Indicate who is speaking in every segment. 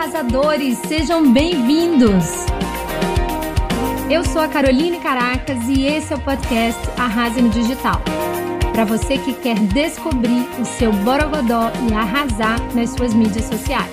Speaker 1: arrasadores! Sejam bem-vindos! Eu sou a Caroline Caracas e esse é o podcast Arrase no Digital. Para você que quer descobrir o seu borogodó e arrasar nas suas mídias sociais.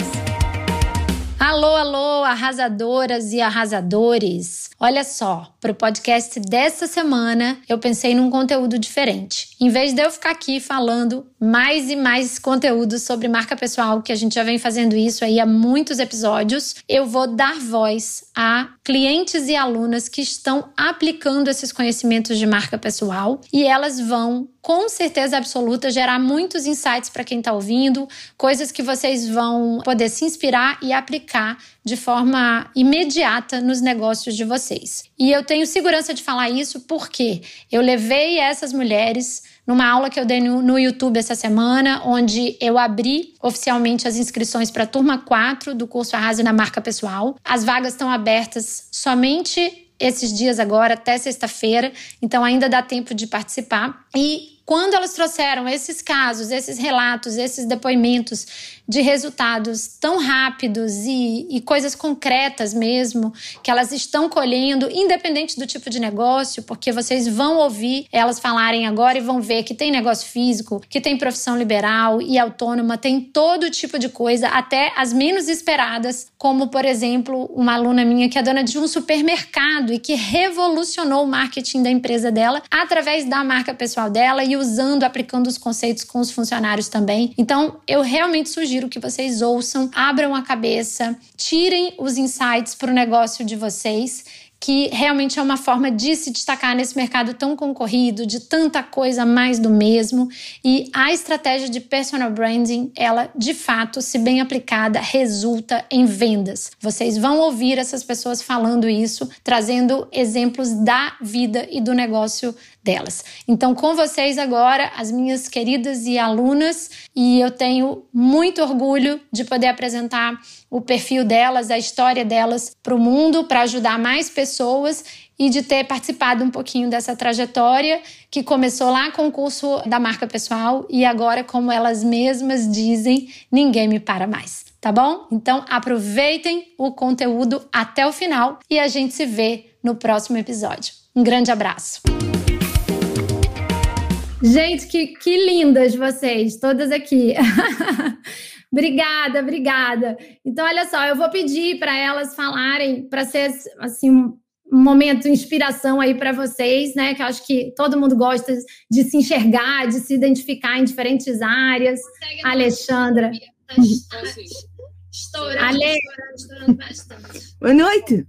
Speaker 1: Alô, alô, arrasadoras e arrasadores! Olha só, para o podcast dessa semana eu pensei num conteúdo diferente. Em vez de eu ficar aqui falando mais e mais conteúdo sobre marca pessoal, que a gente já vem fazendo isso aí há muitos episódios, eu vou dar voz a clientes e alunas que estão aplicando esses conhecimentos de marca pessoal e elas vão com certeza absoluta gerar muitos insights para quem está ouvindo, coisas que vocês vão poder se inspirar e aplicar de forma imediata nos negócios de vocês. E eu tenho segurança de falar isso porque eu levei essas mulheres numa aula que eu dei no, YouTube essa semana, onde eu abri oficialmente as inscrições para a turma 4 do curso Arrase na Marca Pessoal. As vagas estão abertas somente esses dias agora, até sexta-feira, então ainda dá tempo de participar. E quando elas trouxeram esses casos, esses relatos, esses depoimentos de resultados tão rápidos e, e, coisas concretas mesmo, que elas estão colhendo, independente do tipo de negócio, porque vocês vão ouvir elas falarem agora e vão ver que tem negócio físico, que tem profissão liberal e autônoma, tem todo tipo de coisa, até as menos esperadas, como, por exemplo, uma aluna minha que é dona de um supermercado e que revolucionou o marketing da empresa dela através da marca pessoal dela e usando, aplicando os conceitos com os funcionários também. Então, eu realmente sugiro que vocês ouçam, abram a cabeça, tirem os insights para o negócio de vocês que realmente é uma forma de se destacar nesse mercado tão concorrido, de tanta coisa mais do mesmo. E a estratégia de personal branding, ela de fato, se bem aplicada, resulta em vendas. Vocês vão ouvir essas pessoas falando isso, trazendo exemplos da vida e do negócio delas. Então, com vocês agora, as minhas queridas e alunas, e eu tenho muito orgulho de poder apresentar o perfil delas, a história delas para o mundo, para ajudar mais pessoas e de ter participado um pouquinho dessa trajetória que começou lá com o curso da marca pessoal e agora, como elas mesmas dizem, ninguém me para mais. Tá bom? Então aproveitem o conteúdo até o final e a gente se vê no próximo episódio. Um grande abraço! Gente, que, que lindas vocês, todas aqui. obrigada, obrigada. Então, olha só, eu vou pedir para elas falarem, para ser assim um momento de inspiração aí para vocês, né? Que eu acho que todo mundo gosta de se enxergar, de se identificar em diferentes áreas. Alexandra.
Speaker 2: Estourando, Ale... estourando bastante.
Speaker 3: Boa noite.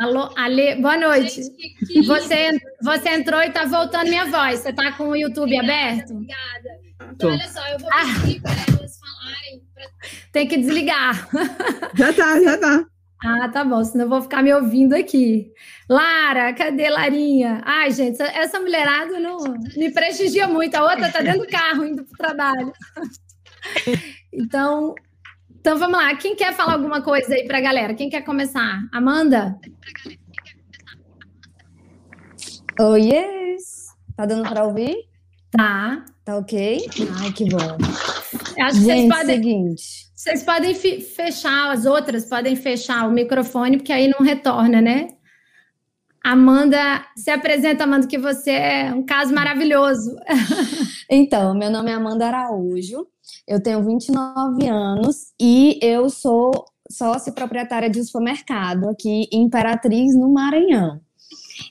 Speaker 1: Alô, Ale, boa noite. Gente, que... Você, você entrou e tá voltando minha voz. Você tá com o YouTube obrigada, aberto?
Speaker 2: Obrigada. Então, olha só, eu vou pedir ah. para elas falarem. Pra...
Speaker 1: Tem que desligar.
Speaker 3: Já tá, já tá.
Speaker 1: Ah, tá bom, senão eu vou ficar me ouvindo aqui. Lara, cadê Larinha? Ai, gente, essa mulherada não me prestigia muito. A outra tá dentro do carro indo pro trabalho. Então, então vamos lá, quem quer falar alguma coisa aí para a galera? Quem quer começar? Amanda?
Speaker 4: Oi, yes. Tá dando para ouvir?
Speaker 1: Tá.
Speaker 4: Tá ok? Ai, que bom.
Speaker 1: Acho que Gente, vocês podem. Seguinte. Vocês podem fechar, as outras podem fechar o microfone, porque aí não retorna, né? Amanda, se apresenta, Amanda, que você é um caso maravilhoso.
Speaker 4: Então, meu nome é Amanda Araújo, eu tenho 29 anos e eu sou sócia proprietária de um supermercado aqui em Imperatriz, no Maranhão.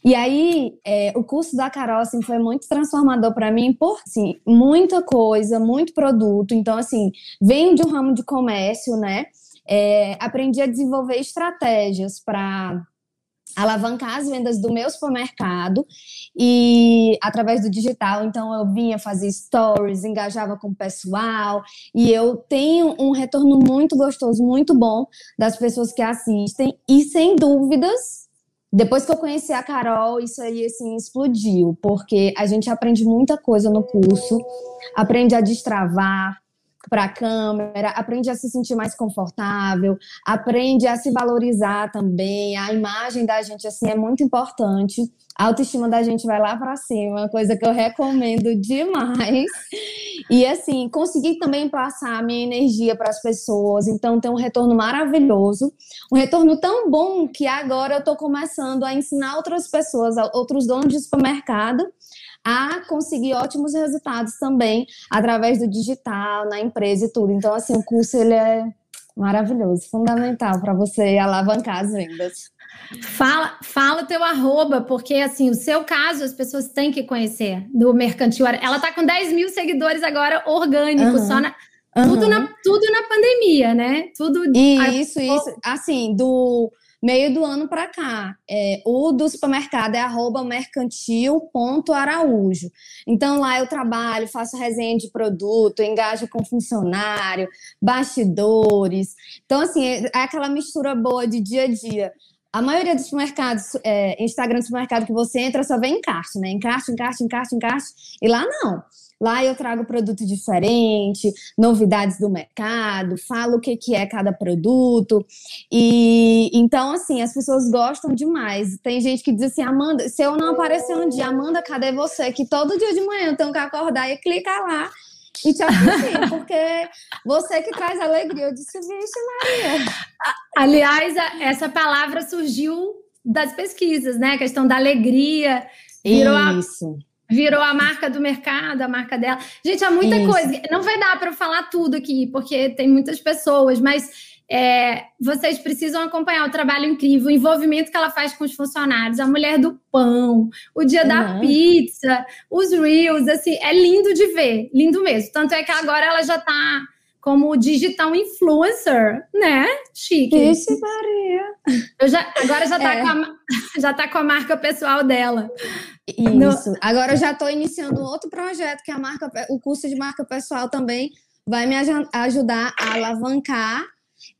Speaker 4: E aí, é, o curso da Carol assim, foi muito transformador para mim, por assim, muita coisa, muito produto. Então, assim, venho de um ramo de comércio, né? É, aprendi a desenvolver estratégias para alavancar as vendas do meu supermercado e através do digital. Então eu vinha fazer stories, engajava com o pessoal e eu tenho um retorno muito gostoso, muito bom das pessoas que assistem e sem dúvidas depois que eu conheci a Carol, isso aí assim explodiu, porque a gente aprende muita coisa no curso, aprende a destravar, para a câmera, aprende a se sentir mais confortável, aprende a se valorizar também. A imagem da gente assim é muito importante. A autoestima da gente vai lá para cima, coisa que eu recomendo demais. E assim, consegui também passar a minha energia para as pessoas, então tem um retorno maravilhoso, um retorno tão bom que agora eu estou começando a ensinar outras pessoas, outros donos de supermercado a conseguir ótimos resultados também através do digital, na empresa e tudo. Então, assim, o curso ele é maravilhoso, fundamental para você alavancar as vendas.
Speaker 1: Fala, fala o teu arroba, porque assim, o seu caso as pessoas têm que conhecer do Mercantil. Ela tá com 10 mil seguidores agora orgânicos, uhum. só na, uhum. tudo, na, tudo na pandemia, né? Tudo.
Speaker 4: Isso, isso. Assim, do meio do ano para cá. É, o do supermercado é arroba mercantil.araújo. Então lá eu trabalho, faço resenha de produto, engajo com funcionário, bastidores. Então, assim, é, é aquela mistura boa de dia a dia. A maioria dos supermercados, é, Instagram do supermercado que você entra, só vem encarte, né? Encarte, encarte, encarte, encarte. E lá não. Lá eu trago produto diferente, novidades do mercado, falo o que, que é cada produto. E então, assim, as pessoas gostam demais. Tem gente que diz assim, Amanda, se eu não aparecer um dia, Amanda, cadê você? Que todo dia de manhã eu tenho que acordar e clicar lá e te assistir, porque você que traz alegria. Eu disse, vixe, Maria.
Speaker 1: Aliás, essa palavra surgiu das pesquisas, né? A questão da alegria. Virou Isso. A virou a marca do mercado, a marca dela. Gente, há muita Isso. coisa. Não vai dar para falar tudo aqui, porque tem muitas pessoas, mas é, vocês precisam acompanhar o trabalho incrível, o envolvimento que ela faz com os funcionários, a mulher do pão, o dia uhum. da pizza, os reels, assim, é lindo de ver, lindo mesmo. Tanto é que agora ela já está como digital influencer, né? Chique.
Speaker 4: Isso, Maria.
Speaker 1: Eu já, agora já está é. com, a, já tá com a marca pessoal dela.
Speaker 4: Isso. No... Agora eu já estou iniciando um outro projeto, que é a marca, o curso de marca pessoal também vai me ajudar a alavancar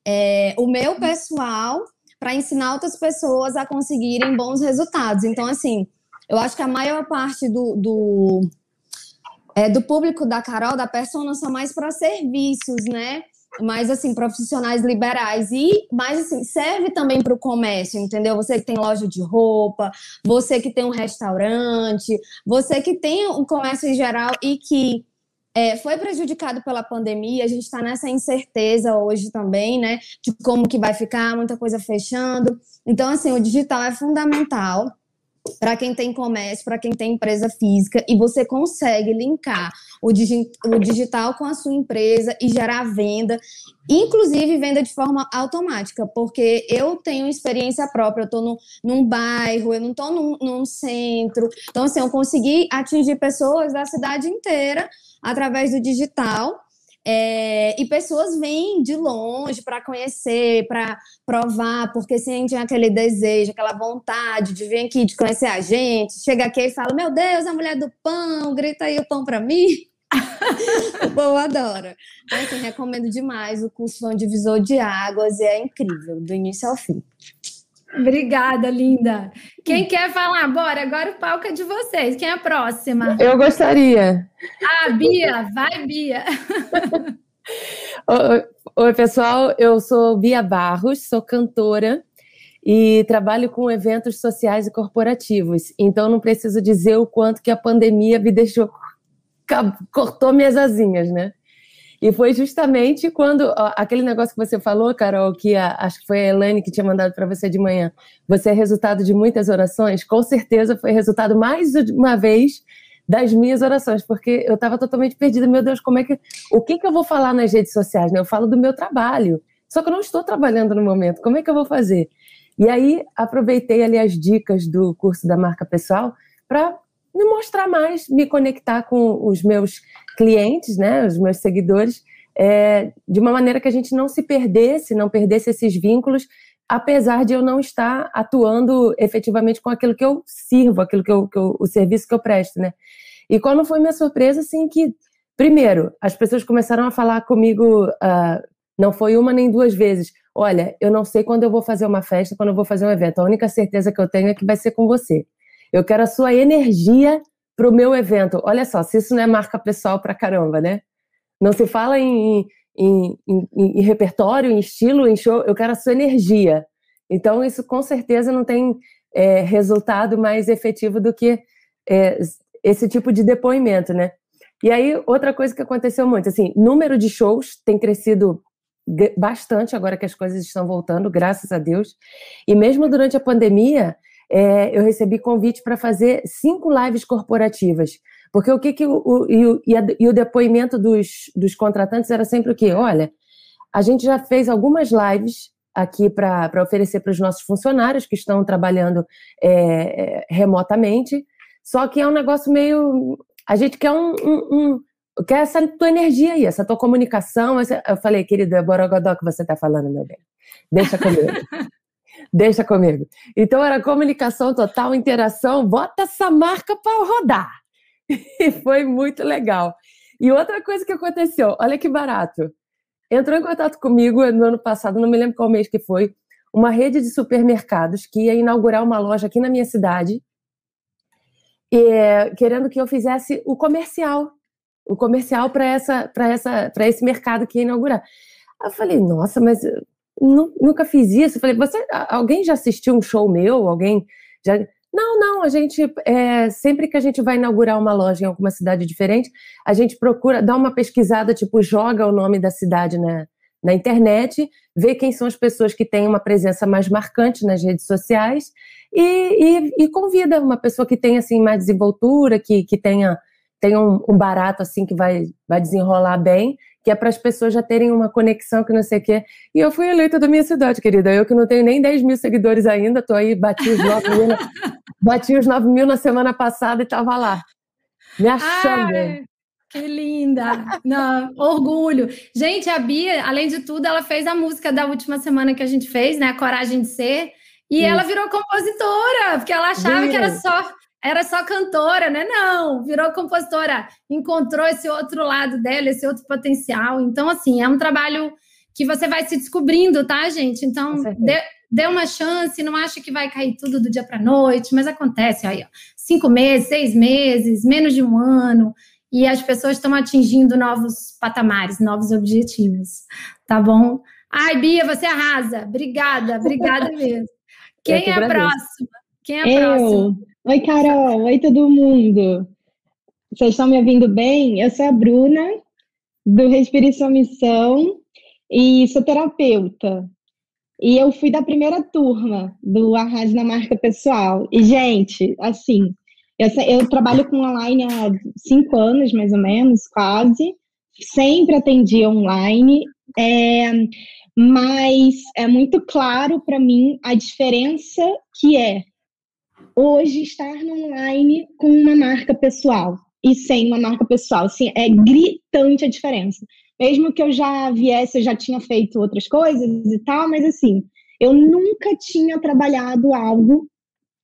Speaker 4: é, o meu pessoal para ensinar outras pessoas a conseguirem bons resultados. Então, assim, eu acho que a maior parte do, do é, do público da Carol, da persona, são mais para serviços, né? mais assim profissionais liberais e mais assim serve também para o comércio, entendeu? Você que tem loja de roupa, você que tem um restaurante, você que tem um comércio em geral e que é, foi prejudicado pela pandemia, a gente está nessa incerteza hoje também, né? De como que vai ficar, muita coisa fechando. Então, assim, o digital é fundamental para quem tem comércio, para quem tem empresa física, e você consegue linkar o, digi o, digital com a sua empresa e gerar venda, inclusive venda de forma automática, porque eu tenho experiência própria, eu estou num bairro, eu não estou num, num centro, então assim, eu consegui atingir pessoas da cidade inteira através do digital, é, e pessoas vêm de longe para conhecer, para provar, porque sentem aquele desejo, aquela vontade de vir aqui, de conhecer a gente. Chega aqui e fala: Meu Deus, a mulher do pão, grita aí o pão para mim. o povo adora. Então, assim, recomendo demais. O curso foi um divisor de águas e é incrível, do início ao fim.
Speaker 1: Obrigada, linda. Quem quer falar? Bora, agora o palco é de vocês. Quem é a próxima?
Speaker 3: Eu gostaria.
Speaker 1: Ah, Bia, vai, Bia.
Speaker 3: Oi, pessoal. Eu sou Bia Barros, sou cantora e trabalho com eventos sociais e corporativos. Então, não preciso dizer o quanto que a pandemia me deixou cortou minhas asinhas, né? E foi justamente quando ó, aquele negócio que você falou, Carol, que a, acho que foi a Elaine que tinha mandado para você de manhã. Você é resultado de muitas orações. Com certeza foi resultado mais uma vez das minhas orações, porque eu estava totalmente perdida. Meu Deus, como é que o que que eu vou falar nas redes sociais? Né? Eu falo do meu trabalho. Só que eu não estou trabalhando no momento. Como é que eu vou fazer? E aí aproveitei ali as dicas do curso da marca pessoal para me mostrar mais, me conectar com os meus clientes, né, os meus seguidores, é, de uma maneira que a gente não se perdesse, não perdesse esses vínculos, apesar de eu não estar atuando efetivamente com aquilo que eu sirvo, aquilo que eu, que eu, o serviço que eu presto, né? E qual foi minha surpresa, assim, que, primeiro, as pessoas começaram a falar comigo, uh, não foi uma nem duas vezes, olha, eu não sei quando eu vou fazer uma festa, quando eu vou fazer um evento, a única certeza que eu tenho é que vai ser com você. Eu quero a sua energia para o meu evento. Olha só, se isso não é marca pessoal para caramba, né? Não se fala em, em, em, em, repertório, em estilo, em show, eu quero a sua energia. Então, isso com certeza não tem é, resultado mais efetivo do que é, esse tipo de depoimento, né? E aí, outra coisa que aconteceu muito, assim, número de shows tem crescido bastante agora que as coisas estão voltando, graças a Deus. E mesmo durante a pandemia, é, eu recebi convite para fazer cinco lives corporativas. Porque o que, que o, o, e, o, e o depoimento dos, dos contratantes era sempre o quê? Olha, a gente já fez algumas lives aqui para oferecer para os nossos funcionários que estão trabalhando é, é, remotamente, só que é um negócio meio. A gente quer um, um, um quer essa tua energia aí, essa tua comunicação. Eu falei, querida, Borogodó que você está falando, meu bem. Deixa comigo. Deixa comigo. Então era comunicação total, interação, bota essa marca para rodar. E foi muito legal. E outra coisa que aconteceu, olha que barato. Entrou em contato comigo no ano passado, não me lembro qual mês que foi, uma rede de supermercados que ia inaugurar uma loja aqui na minha cidade, e, querendo que eu fizesse o comercial, o comercial para essa, para essa, para esse mercado que ia inaugurar. eu falei, nossa, mas nunca fiz isso. Falei, você, alguém já assistiu um show meu? Alguém já? Não, não, a gente, é, sempre que a gente vai inaugurar uma loja em alguma cidade diferente, a gente procura dar uma pesquisada, tipo, joga o nome da cidade na, na internet, vê quem são as pessoas que têm uma presença mais marcante nas redes sociais e, e, e convida uma pessoa que tenha, assim, mais desenvoltura, que, que tenha, tenha um, um barato, assim, que vai, vai desenrolar bem, que é para as pessoas já terem uma conexão que não sei o quê. E eu fui eleita da minha cidade, querida. Eu que não tenho nem 10 mil seguidores ainda, tô aí, bati os 9 mil, na, bati os 9 mil na semana passada e tava lá. Me achando. Ai,
Speaker 1: que linda! Não, orgulho. Gente, a Bia, além de tudo, ela fez a música da última semana que a gente fez, né? A Coragem de Ser. E Isso. ela virou compositora, porque ela achava que era só era só cantora, né? Não, virou compositora, encontrou esse outro lado dela, esse outro potencial. Então, assim, é um trabalho que você vai se descobrindo, tá, gente? Então, dê, dê uma chance, não acha que vai cair tudo do dia para noite, mas acontece aí, ó, cinco meses, seis meses, menos de um ano, e as pessoas estão atingindo novos patamares, novos objetivos, tá bom? Ai, Bia, você arrasa. Obrigada, obrigada mesmo. Quem é a próxima? Quem é a
Speaker 5: Eu.
Speaker 1: próxima?
Speaker 5: Oi, Carol. Oi, todo mundo. Vocês estão me ouvindo bem? Eu sou a Bruna, do Respire Sua Missão, e sou terapeuta. E eu fui da primeira turma do Arrase na Marca Pessoal. E, gente, assim, eu, eu trabalho com online há cinco anos, mais ou menos, quase. Sempre atendi online. É, mas é muito claro para mim a diferença que é hoje estar no online com uma marca pessoal e sem uma marca pessoal. Assim, é gritante a diferença. Mesmo que eu já viesse, eu já tinha feito outras coisas e tal, mas assim, eu nunca tinha trabalhado algo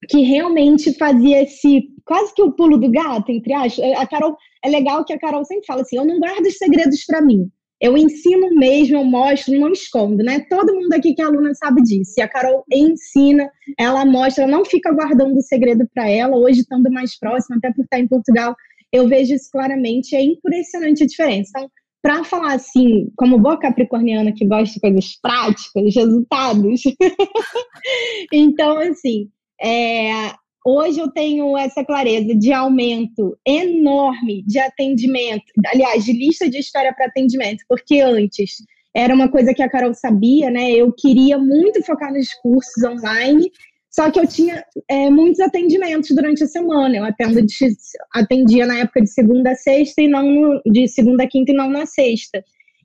Speaker 5: que realmente fazia esse quase que o pulo do gato, entre aspas. A Carol é legal que a Carol sempre fala assim: eu não guardo os segredos para mim. Eu ensino mesmo, eu mostro, não escondo, né? Todo mundo aqui que é aluna sabe disso. E a Carol ensina, ela mostra, ela não fica guardando o segredo para ela. Hoje, estando mais próxima, até por estar em Portugal, eu vejo isso claramente. É impressionante a diferença. Então, para falar assim, como boa capricorniana que gosta de coisas práticas, resultados. então, assim, é, Hoje eu tenho essa clareza de aumento enorme de atendimento, aliás, de lista de espera para atendimento, porque antes era uma coisa que a Carol sabia, né? Eu queria muito focar nos cursos online, só que eu tinha é, muitos atendimentos durante a semana. Eu atendo de, atendia na época de segunda a sexta e não de segunda a quinta e não na sexta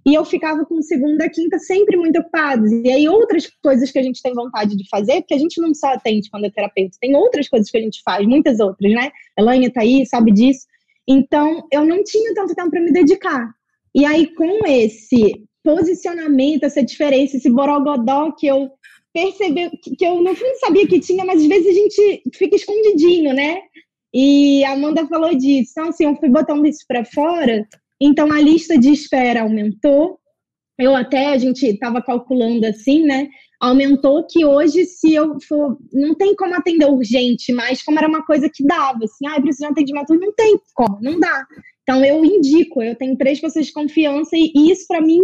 Speaker 5: e eu ficava com segunda, quinta sempre muito ocupados. E aí outras coisas que a gente tem vontade de fazer, porque a gente não só atende quando é terapeuta, tem outras coisas que a gente faz, muitas outras, né? Elaine tá aí, sabe disso. Então, eu não tinha tanto tempo para me dedicar. E aí com esse posicionamento, essa diferença, esse borogodó que eu percebi, que eu no fundo sabia que tinha, mas às vezes a gente fica escondidinho, né? E a Amanda falou disso. Então, assim, eu fui botando isso para fora então a lista de espera aumentou. Eu até a gente estava calculando assim, né? Aumentou que hoje, se eu for, não tem como atender urgente, mas como era uma coisa que dava, assim, ah, preciso de atendimento, não tem como, não dá. Então eu indico, eu tenho três pessoas de confiança e isso para mim,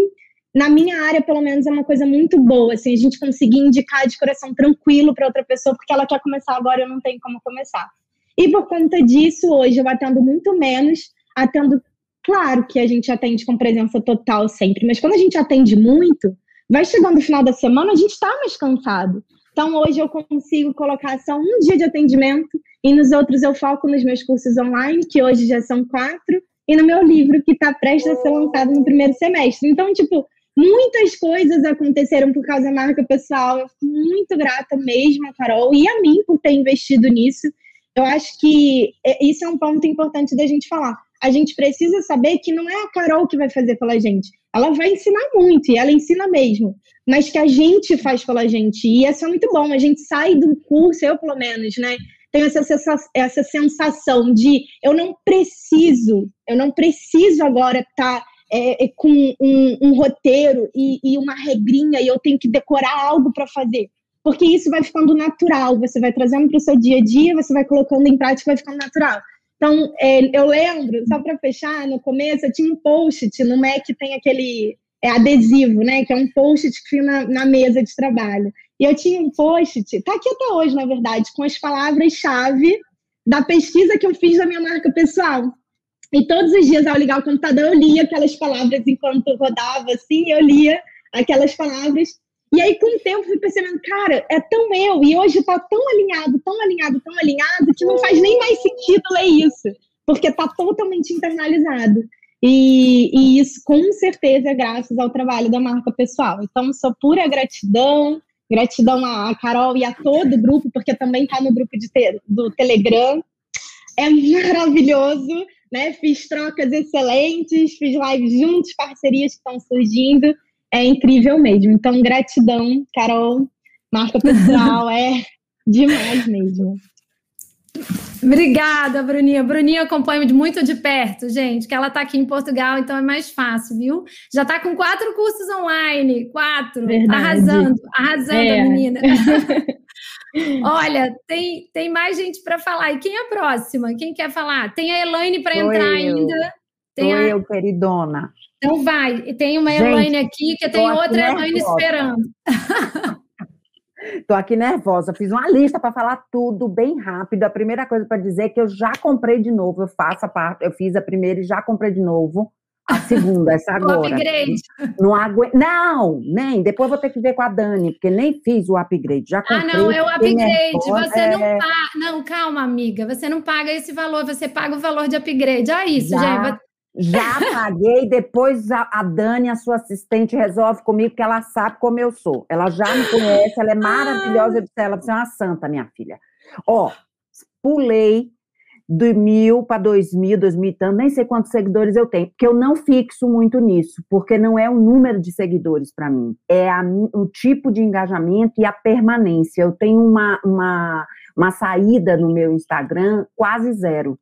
Speaker 5: na minha área pelo menos é uma coisa muito boa, assim, a gente conseguir indicar de coração tranquilo para outra pessoa porque ela quer começar agora, eu não tenho como começar. E por conta disso, hoje eu atendo muito menos, atendo Claro que a gente atende com presença total sempre, mas quando a gente atende muito, vai chegando o final da semana, a gente está mais cansado. Então, hoje eu consigo colocar só um dia de atendimento e nos outros eu foco nos meus cursos online, que hoje já são quatro, e no meu livro, que está prestes a ser lançado no primeiro semestre. Então, tipo, muitas coisas aconteceram por causa da marca pessoal. Eu fico muito grata mesmo a Carol e a mim por ter investido nisso. Eu acho que é, isso é um ponto importante da gente falar a gente precisa saber que não é a Carol que vai fazer pela gente. Ela vai ensinar muito, e ela ensina mesmo, mas que a gente faz pela gente. E isso é muito bom. A gente sai do curso, eu pelo menos, né? Tenho essa, essa sensação de eu não preciso, eu não preciso agora estar. Tá, é, é, com um, um roteiro e, e uma regrinha e eu tenho que decorar algo para fazer porque isso vai ficando natural, você vai trazendo para o seu dia a dia, você vai colocando em prática, vai ficando natural. Então, é, eu lembro, só para fechar, no começo eu tinha um post-it, no Mac tem aquele é, adesivo, né? Que é um post-it que fica na, na, mesa de trabalho. E eu tinha um post-it, tá aqui até hoje, na verdade, com as palavras-chave da pesquisa que eu fiz da minha marca pessoal. E todos os dias, ao ligar o computador, eu lia aquelas palavras enquanto rodava, assim, eu lia aquelas palavras e aí, com o tempo, fui percebendo, cara, é tão eu, e hoje tá tão alinhado, tão alinhado, tão alinhado, que não faz nem mais sentido ler isso, porque tá totalmente internalizado. E, e isso, com certeza, é graças ao trabalho da marca pessoal. Então, sou pura gratidão, gratidão a Carol e a todo o grupo, porque também tá no grupo de te, do Telegram. É maravilhoso, né? Fiz trocas excelentes, fiz lives juntos, parcerias que estão surgindo é incrível mesmo. Então, gratidão, Carol, marca pessoal, é demais mesmo.
Speaker 1: Obrigada, Bruninha. Bruninha acompanha muito de perto, gente, que ela está aqui em Portugal, então é mais fácil, viu? Já está com quatro cursos online, quatro, Verdade. arrasando, arrasando é. a menina. Olha, tem, tem mais gente para falar. E quem é a próxima? Quem quer falar? Tem a Elaine para entrar eu. ainda. Tem
Speaker 6: Sou
Speaker 1: a...
Speaker 6: eu, queridona.
Speaker 1: Então vai. E tem uma Gente, Elaine aqui, que tem outra Elaine esperando.
Speaker 6: Estou aqui nervosa. Fiz uma lista para falar tudo bem rápido. A primeira coisa para dizer é que eu já comprei de novo. Eu faço a parte, eu fiz a primeira e já comprei de novo. A segunda, essa agora. O
Speaker 1: upgrade.
Speaker 6: Não aguento. Não, nem. Depois vou ter que ver com a Dani, porque nem fiz o upgrade. Já comprei.
Speaker 1: Ah, não, é o upgrade. Você é... não paga. Não, calma, amiga. Você não paga esse valor, você paga o valor de upgrade. Olha isso, já. gente.
Speaker 6: Já paguei, depois a, a, Dani, a sua assistente, resolve comigo, porque ela sabe como eu sou. Ela já me conhece, ela é maravilhosa. Eu disse, ela é uma santa, minha filha. Ó, pulei de mil para dois mil, dois mil e tanto, nem sei quantos seguidores eu tenho, porque eu não fixo muito nisso, porque não é o número de seguidores para mim, é a, o tipo de engajamento e a permanência. Eu tenho uma, uma, uma saída no meu Instagram quase zero.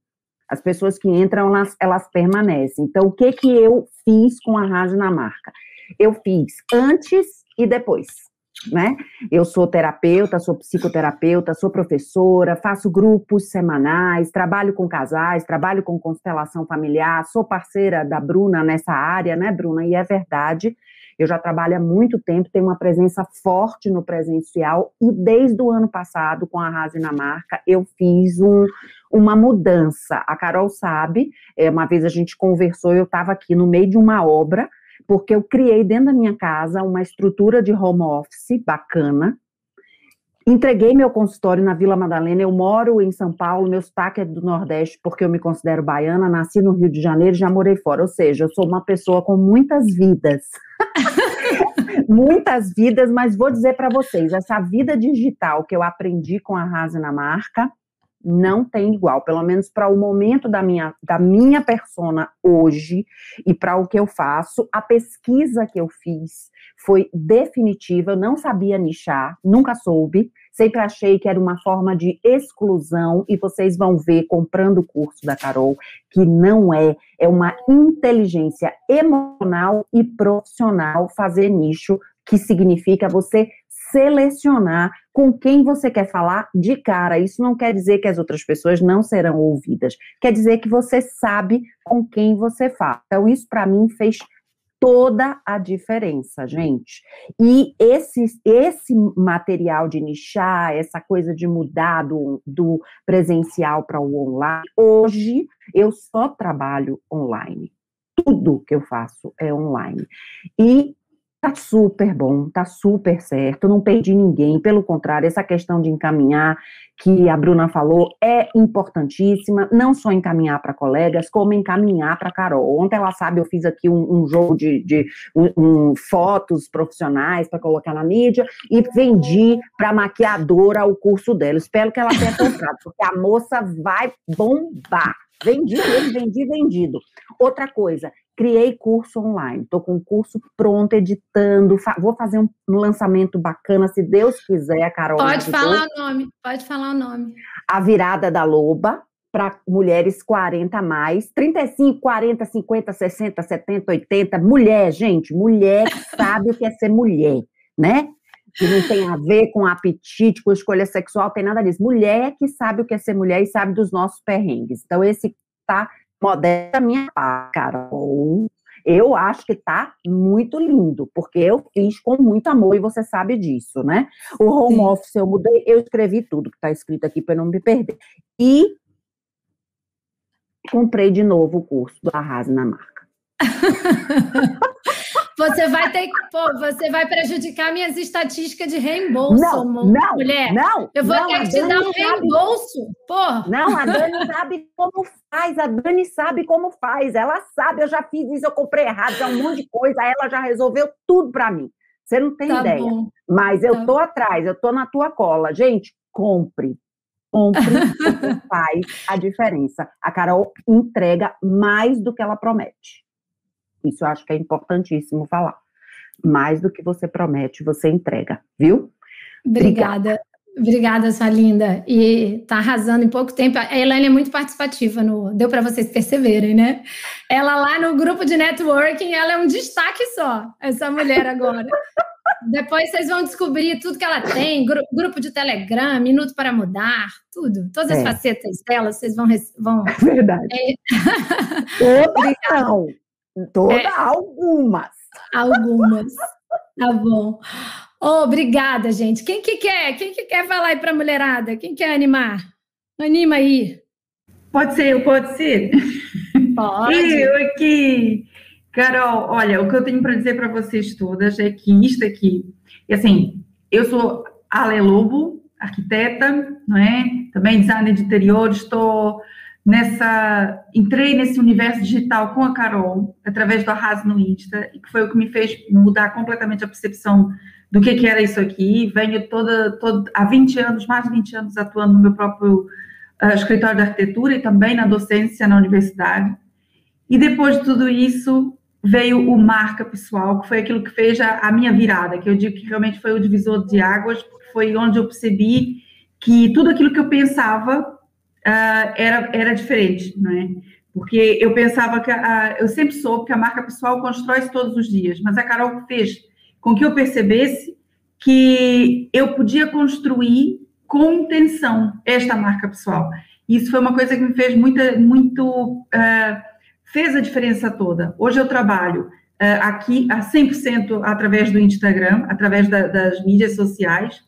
Speaker 6: As pessoas que entram, elas, elas permanecem. Então, o que que eu fiz com a Rádio na Marca? Eu fiz antes e depois, né? Eu sou terapeuta, sou psicoterapeuta, sou professora, faço grupos semanais, trabalho com casais, trabalho com constelação familiar, sou parceira da Bruna nessa área, né, Bruna? E é verdade. Eu já trabalho há muito tempo, tenho uma presença forte no presencial e desde o ano passado, com a Rase na Marca, eu fiz um, uma mudança. A Carol sabe, é, uma vez a gente conversou, eu estava aqui no meio de uma obra, porque eu criei dentro da minha casa uma estrutura de home office bacana. Entreguei meu consultório na Vila Madalena. Eu moro em São Paulo, meu sotaque é do Nordeste, porque eu me considero baiana. Nasci no Rio de Janeiro, já morei fora. Ou seja, eu sou uma pessoa com muitas vidas. muitas vidas, mas vou dizer para vocês: essa vida digital que eu aprendi com a Rase na marca, não tem igual, pelo menos para o momento da minha, da minha persona hoje e para o que eu faço. A pesquisa que eu fiz foi definitiva, eu não sabia nichar, nunca soube, sempre achei que era uma forma de exclusão e vocês vão ver comprando o curso da Carol que não é, é uma inteligência emocional e profissional fazer nicho, que significa você selecionar com quem você quer falar de cara. Isso não quer dizer que as outras pessoas não serão ouvidas. Quer dizer que você sabe com quem você fala. Então, isso para mim fez toda a diferença, gente. E esse, esse material de nichar, essa coisa de mudar do, do presencial para o online, hoje eu só trabalho online. Tudo que eu faço é online. E Tá super bom, tá super certo, não perdi ninguém, pelo contrário, essa questão de encaminhar, que a Bruna falou, é importantíssima, não só encaminhar para colegas, como encaminhar para Carol. Ontem ela sabe, eu fiz aqui um, um jogo de, de um, um, fotos profissionais para colocar na mídia e vendi para maquiadora o curso dela. Espero que ela tenha comprado, porque a moça vai bombar. Vendi vendi, vendido. Outra coisa, criei curso online. Estou com o curso pronto, editando. Fa vou fazer um, lançamento bacana, se Deus quiser, Carol.
Speaker 1: Pode falar o nome, pode falar o nome.
Speaker 6: A Virada da Loba, para mulheres 40 a mais, 35, 40, 50, 60, 70, 80. Mulher, gente, mulher sabe o que é ser mulher, né? que não tem a ver com apetite, com escolha sexual, tem nada disso. Mulher que sabe o que é ser mulher e sabe dos nossos perrengues. Então, esse tá modesta minha parte, Carol. Eu acho que tá muito lindo, porque eu fiz com muito amor e você sabe disso, né? O home Sim. office eu mudei, eu escrevi tudo que tá escrito aqui para não me perder. E comprei de novo o curso do Arrase na Marca.
Speaker 1: Você vai ter que, pô, você vai prejudicar minhas estatísticas de reembolso,
Speaker 6: não, não,
Speaker 1: mulher.
Speaker 6: Não,
Speaker 1: eu vou
Speaker 6: não,
Speaker 1: ter que te dar um sabe, reembolso, pô.
Speaker 6: Não, a Dani sabe como faz, a Dani sabe como faz. Ela sabe, eu já fiz isso, eu comprei errado, já um monte de coisa, ela já resolveu tudo para mim. Você não tem tá ideia. Bom. Mas eu tá tô atrás, eu tô na tua cola. Gente, compre. Compre, faz a diferença. A Carol entrega mais do que ela promete. Isso eu acho que é importantíssimo falar. Mais do que você promete, você entrega, viu?
Speaker 1: Obrigada. Obrigada, sua linda. E tá arrasando em pouco tempo. A Elaine é muito participativa, no, deu para vocês perceberem, né? Ela lá no grupo de networking, ela é um destaque só, essa mulher agora. Depois vocês vão descobrir tudo que ela tem, gru grupo de Telegram, Minuto para Mudar, tudo. Todas as é. facetas dela, vocês vão... vão...
Speaker 6: É verdade. É... Toda Toda, é, algumas.
Speaker 1: Algumas. Tá bom. Oh, obrigada, gente. Quem que quer? Quem que quer falar aí para a mulherada? Quem quer animar? Anima aí.
Speaker 7: Pode ser, eu pode ser.
Speaker 1: Pode.
Speaker 7: Eu aqui. Carol, olha, o que eu tenho para dizer para vocês todas é que isto aqui, e assim, eu sou Ale Lobo, arquiteta, não é? Também designer de interior, estou nessa entrei nesse universo digital com a Carol através do Arrasa no Insta e que foi o que me fez mudar completamente a percepção do que, que era isso aqui. Venho toda, toda há 20 anos mais de 20 anos atuando no meu próprio uh, escritório de arquitetura e também na docência na universidade. E depois de tudo isso veio o marca pessoal que foi aquilo que fez a, a minha virada que eu digo que realmente foi o divisor de águas porque foi onde eu percebi que tudo aquilo que eu pensava uh, era, era diferente, não é? Porque eu pensava que, a, eu sempre soube que a marca pessoal constrói todos os dias, mas a Carol fez com que eu percebesse que eu podia construir com intenção esta marca pessoal. Isso foi uma coisa que me fez muita, muito, uh, fez a diferença toda. Hoje eu trabalho uh, aqui a 100% através do Instagram, através da, das mídias sociais,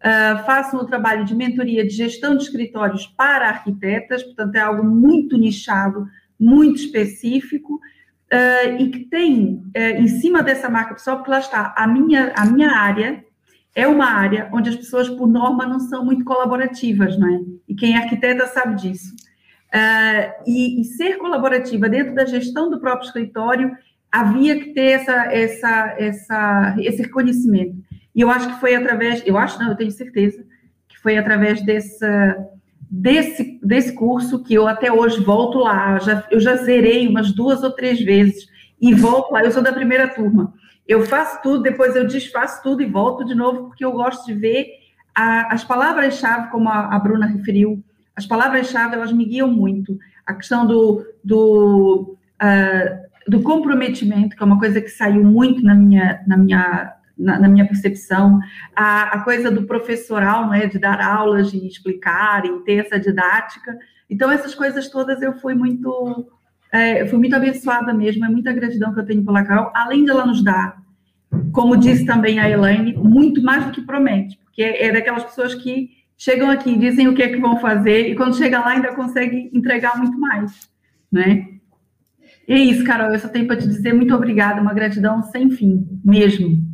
Speaker 7: Uh, faço um trabalho de mentoria de gestão de escritórios para arquitetas, portanto, é algo muito nichado, muito específico, uh, e que tem uh, em cima dessa marca pessoal, porque lá está, a minha, a minha área é uma área onde as pessoas, por norma, não são muito colaborativas, não é? E quem é arquiteta sabe disso. E, e, ser colaborativa dentro da gestão do próprio escritório, havia que ter essa, essa, essa, esse reconhecimento. E eu acho que foi através, eu acho, não, eu tenho certeza, que foi através desse, desse, desse curso que eu até hoje volto lá. Já, eu já zerei umas duas ou três vezes e volto lá. Eu sou da primeira turma. Eu faço tudo, depois eu desfaço tudo e volto de novo, porque eu gosto de ver a, as palavras-chave, como a, a, Bruna referiu, as palavras-chave, elas me guiam muito. A questão do, do, uh, do comprometimento, que é uma coisa que saiu muito na minha, na minha na, na minha percepção, a, a, coisa do professoral, não é, de dar aulas, de explicar e ter essa didática. Então, essas coisas todas eu fui muito, é, fui muito abençoada mesmo, é muita gratidão que eu tenho pela Carol, além de ela nos dar, como disse também a Elaine, muito mais do que promete, porque é, é daquelas pessoas que chegam aqui, dizem o que é que vão fazer, e quando chega lá ainda consegue entregar muito mais, né? E é isso, Carol, eu só tenho para te dizer muito obrigada, uma gratidão sem fim, mesmo.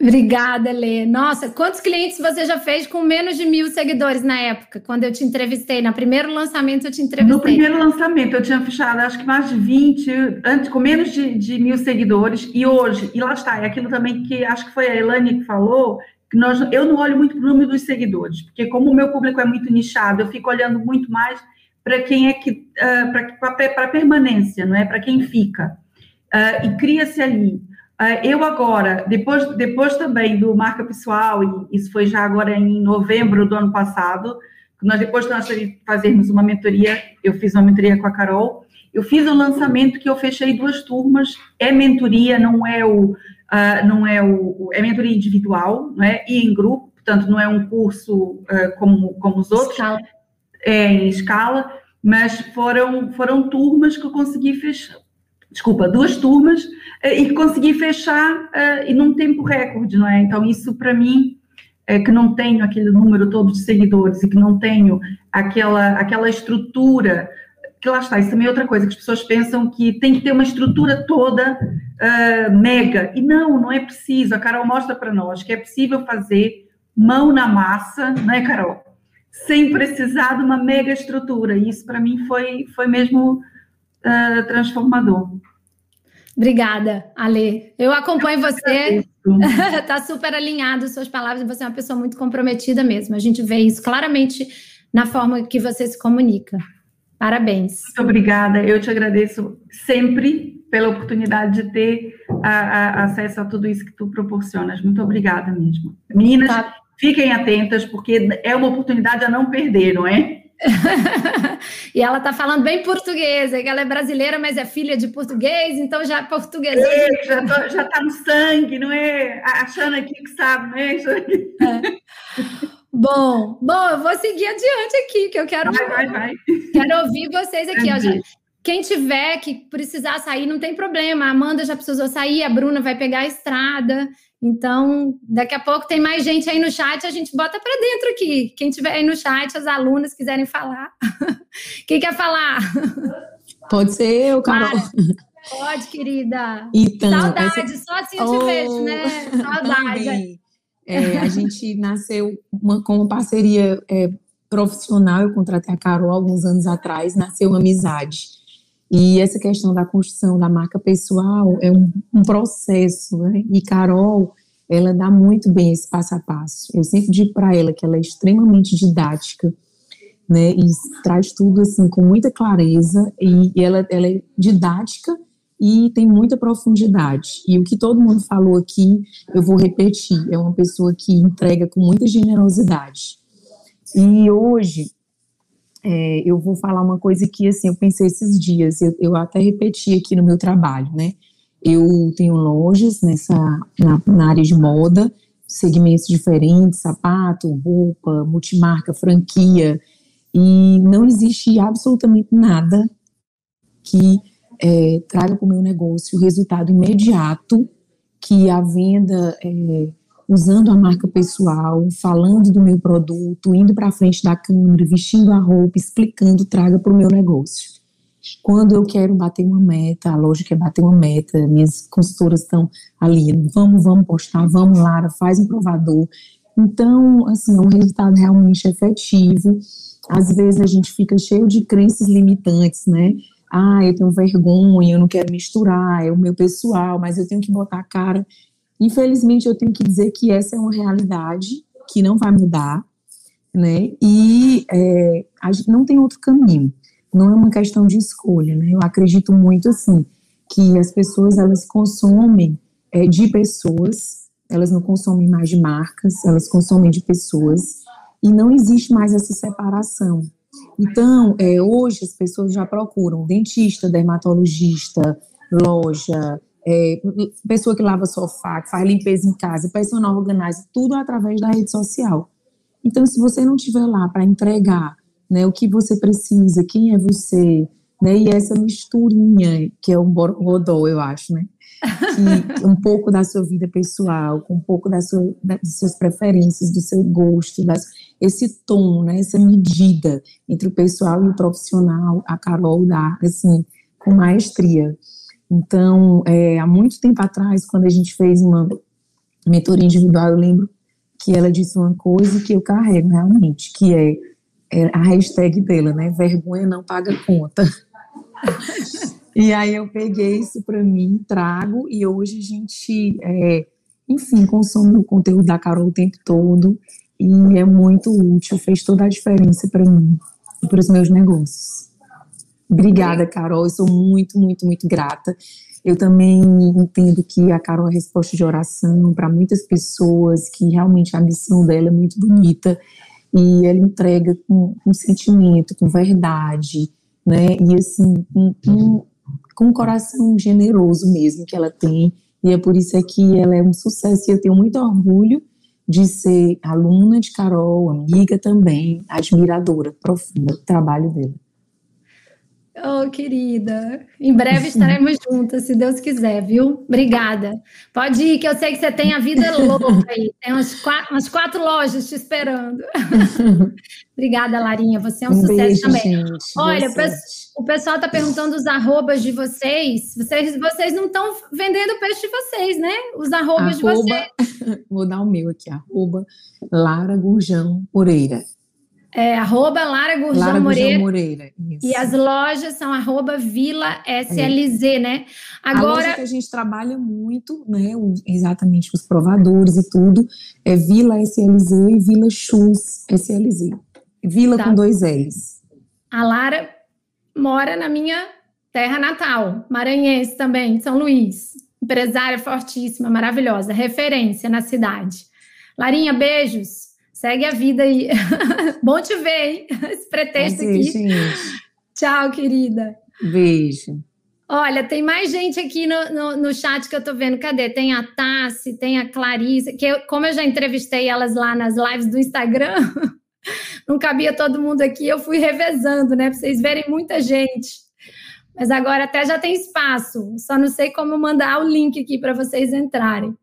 Speaker 1: Obrigada, Lê. Nossa, quantos clientes você já fez com menos de mil seguidores na época, quando eu te entrevistei? No primeiro lançamento eu te entrevistei.
Speaker 7: No primeiro lançamento eu tinha fechado, acho que mais de 20, antes, com menos de, de mil seguidores, e hoje, e lá está, é aquilo também que acho que foi a Elane que falou, nós, eu não olho muito para o número dos seguidores, porque como o meu público é muito nichado, eu fico olhando muito mais para quem é que uh, para a permanência, não é? Para quem fica uh, e cria-se ali. Uh, eu agora, depois, depois também do marca pessoal e isso foi já agora em novembro do ano passado, nós depois de nós fazermos uma mentoria, eu fiz uma mentoria com a Carol, eu fiz um lançamento que eu fechei duas turmas, é mentoria, não é o uh, não é o é mentoria individual, não é? E em grupo, portanto, não é um curso uh, como, como os outros, escala. é em escala, mas foram, foram turmas que eu consegui fechar, desculpa, duas turmas, uh, e que consegui fechar e num tempo recorde, não é? Então, isso para mim, é, que não tenho aquele número todo de seguidores e que não tenho aquela, aquela estrutura que lá está, isso também é outra coisa, que as pessoas pensam que tem que ter uma estrutura toda uh, mega, e não, não é preciso, a Carol mostra para nós que é possível fazer mão na massa, não é, Carol? Sem precisar de uma mega estrutura, e isso para mim foi, foi mesmo uh, transformador.
Speaker 1: Obrigada, Ale. Eu acompanho você, está super alinhado suas palavras, você é uma pessoa muito comprometida mesmo, a gente vê isso claramente na forma que você se comunica. Parabéns.
Speaker 7: Muito obrigada. Eu te agradeço sempre pela oportunidade de ter a, a, acesso a tudo isso que tu proporcionas. Muito obrigada mesmo. Meninas, tá. fiquem atentas, porque é uma oportunidade a não perder, não é?
Speaker 1: e ela tá falando bem português, é que ela é brasileira, mas é filha de português, então já português.
Speaker 7: já, tô, já tá no sangue, não é? Achando aqui que sabe, não é?
Speaker 1: é. Bom, bom, eu vou seguir adiante aqui, que eu quero.
Speaker 7: Vai, vai, vai.
Speaker 1: Quero ouvir vocês aqui. Ó, já, quem tiver que precisar sair, não tem problema. A Amanda já precisou sair, a Bruna vai pegar a estrada. Então, daqui a pouco tem mais gente aí no chat, a gente bota para dentro aqui. Quem tiver aí no chat, as alunas quiserem falar. Quem quer falar?
Speaker 8: Pode ser eu, Carol.
Speaker 1: pode, querida.
Speaker 8: Então,
Speaker 1: Saudade, essa... só assim eu te oh, vejo, né? Saudade.
Speaker 8: É, a gente nasceu uma, com uma parceria é, profissional, eu contratei a Carol alguns anos atrás, nasceu uma amizade. E essa questão da construção da marca pessoal é um, um processo, né? E Carol, ela dá muito bem esse passo a passo. Eu sempre digo para ela que ela é extremamente didática, né? E traz tudo assim com muita clareza e, e ela, ela é didática e tem muita profundidade. E o que todo mundo falou aqui, eu vou repetir: é uma pessoa que entrega com muita generosidade. E hoje, é, eu vou falar uma coisa que, assim, eu pensei esses dias, eu, eu até repeti aqui no meu trabalho, né? Eu tenho lojas nessa, na, na área de moda, segmentos diferentes, sapato, roupa, multimarca, franquia, e não existe absolutamente nada que é, traga para o meu negócio o resultado imediato que a venda, é, usando a marca pessoal, falando do meu produto, indo para frente da câmera, vestindo a roupa, explicando, traga para o meu negócio. Quando eu quero bater uma meta, a lógica é bater uma meta, minhas consultoras estão ali, vamos, vamos postar, vamos Lara, faz um provador. Então, assim, é um resultado realmente efetivo. Às vezes a gente fica cheio de crenças limitantes, né? ah, eu tenho vergonha, eu não quero misturar, é o meu pessoal, mas eu tenho que botar a cara. Infelizmente, eu tenho que dizer que essa é uma realidade que não vai mudar, né? E é, a gente não tem outro caminho. Não é uma questão de escolha, né? Eu acredito muito assim que as pessoas elas consomem é, de pessoas, elas não consomem mais de marcas, elas consomem de pessoas e não existe mais essa separação. Então, é, hoje as pessoas já procuram dentista, dermatologista, loja, é, pessoa que lava sofá, que faz limpeza em casa, personal organizer, tudo através da rede social. Então, se você não estiver lá para entregar né, o que você precisa, quem é você, né, e essa misturinha, que é um borodó, eu acho, né, que um pouco da sua vida pessoal, com um pouco da sua, das suas preferências, do seu gosto, das, esse tom, né, essa medida entre o pessoal e o profissional, a Carol dá, assim, com maestria. Então, é, há muito tempo atrás, quando a gente fez uma mentoria individual, eu lembro que ela disse uma coisa que eu carrego realmente, que é, é a hashtag dela, né, vergonha não paga conta. E aí eu peguei isso para mim, trago, e hoje a gente, é, enfim, consome o conteúdo da Carol o tempo todo, e é muito útil, fez toda a diferença para mim e para os meus negócios. Obrigada, Carol, eu sou muito, muito, muito grata. Eu também entendo que a Carol é resposta de oração para muitas pessoas, que realmente a missão dela é muito bonita, e ela entrega com, com sentimento, com verdade, né? E assim, com, com com um coração generoso mesmo que ela tem, e é por isso é que ela é um sucesso, e eu tenho muito orgulho de ser aluna de Carol, amiga também, admiradora profunda do trabalho dela.
Speaker 1: Oh, querida, em breve estaremos juntas, se Deus quiser, viu? Obrigada. Pode ir, que eu sei que você tem a vida louca aí. Tem umas quatro, umas quatro lojas te esperando. Obrigada, Larinha. Você é um, um sucesso beijo, também. Gente, Olha, o pessoal está perguntando os arrobas de vocês. Vocês, vocês não estão vendendo peixe de vocês, né? Os arrobas arroba, de vocês.
Speaker 8: Vou dar o meu aqui, arroba Lara Gurjão Moreira.
Speaker 1: É, arroba Lara Gurjão Lara Moreira. Moreira e as lojas são arroba Vila SLZ, é. né?
Speaker 8: Agora. A que a gente trabalha muito, né? Exatamente, os provadores e tudo, é Vila SLZ e Vila Chus SLZ. Vila tá. com dois L's.
Speaker 1: A Lara mora na minha terra natal, maranhense também, São Luís. Empresária fortíssima, maravilhosa, referência na cidade. Larinha, beijos. Segue a vida aí. Bom te ver, hein? Esse pretexto aqui. Tchau, querida.
Speaker 8: Beijo.
Speaker 1: Olha, tem mais gente aqui no, no, no, chat que eu tô vendo. Cadê? Tem a Tassi, tem a Clarice, que eu, como eu já entrevistei elas lá nas lives do Instagram, não cabia todo mundo aqui, eu fui revezando, né? Pra vocês verem muita gente. Mas agora até já tem espaço. Só não sei como mandar o link aqui para vocês entrarem.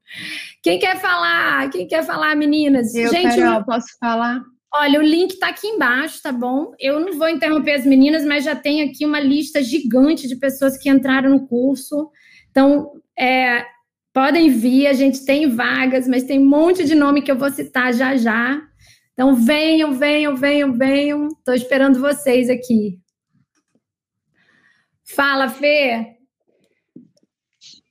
Speaker 1: Quem quer falar? Quem quer falar, meninas?
Speaker 9: Eu, Gente, Carol, posso falar?
Speaker 1: Olha, o link está aqui embaixo, tá bom? Eu não vou interromper as meninas, mas já tem aqui uma lista gigante de pessoas que entraram no curso. Então, é, podem vir, a gente tem vagas, mas tem um monte de nome que eu vou citar já já. Então, venham, venham, venham, venham. Estou esperando vocês aqui. Fala, Fê.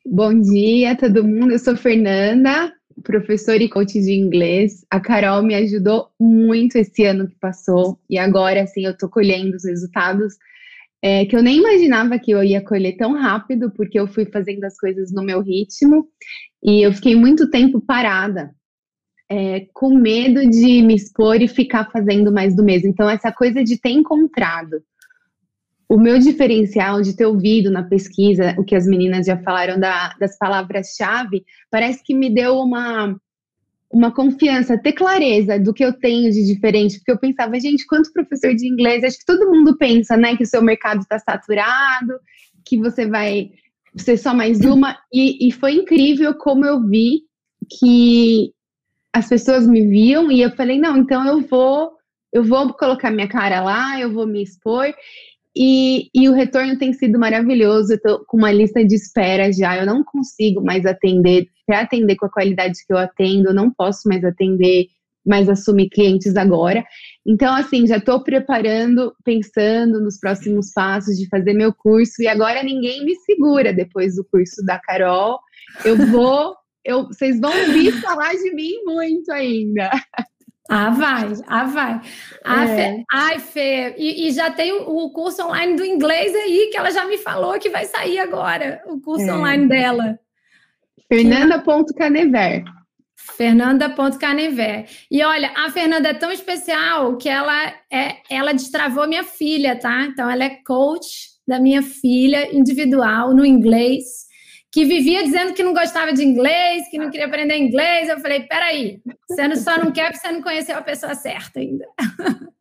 Speaker 9: Bom dia, todo mundo. Eu sou Fernanda, professora e coach de inglês. A Carol me ajudou muito esse ano que passou e agora, assim, eu tô colhendo os resultados é, que eu nem imaginava que eu ia colher tão rápido, porque eu fui fazendo as coisas no meu ritmo e eu fiquei muito tempo parada. É, com medo de me expor e ficar fazendo mais do mesmo. Então, essa coisa de ter encontrado o meu diferencial de ter ouvido na pesquisa o que as meninas já falaram da, das palavras-chave, parece que me deu uma, uma confiança, ter clareza do que eu tenho de diferente, porque eu pensava, gente, quanto professor de inglês, acho que todo mundo pensa, né, que o seu mercado está saturado, que você vai ser só mais uma, e, e foi incrível como eu vi que as pessoas me viam e eu falei, não, então eu vou, eu vou colocar minha cara lá, eu vou me expor, e, e o retorno tem sido maravilhoso. Eu com uma lista de espera já. Eu não consigo mais atender, para atender com a qualidade que eu atendo, eu não posso mais atender, mais assumir clientes agora. Então, assim, já estou preparando, pensando nos próximos passos de fazer meu curso, e agora ninguém me segura depois do curso da Carol. Eu vou, eu, vocês vão ouvir falar de mim muito ainda.
Speaker 1: Ah, vai, ah, vai. Ah, é. Fê, ai, Fê, e, e, já tem o, curso online do inglês aí, que ela já me falou que vai sair agora, o curso é. online dela.
Speaker 9: Fernanda.canever.
Speaker 1: Fernanda.canever. E olha, a Fernanda é tão especial que ela, é, ela destravou minha filha, tá? Então, ela é coach da minha filha individual no inglês que vivia dizendo que não gostava de inglês, que não queria aprender inglês. Eu falei, peraí, você só não quer porque você não conheceu a pessoa certa ainda.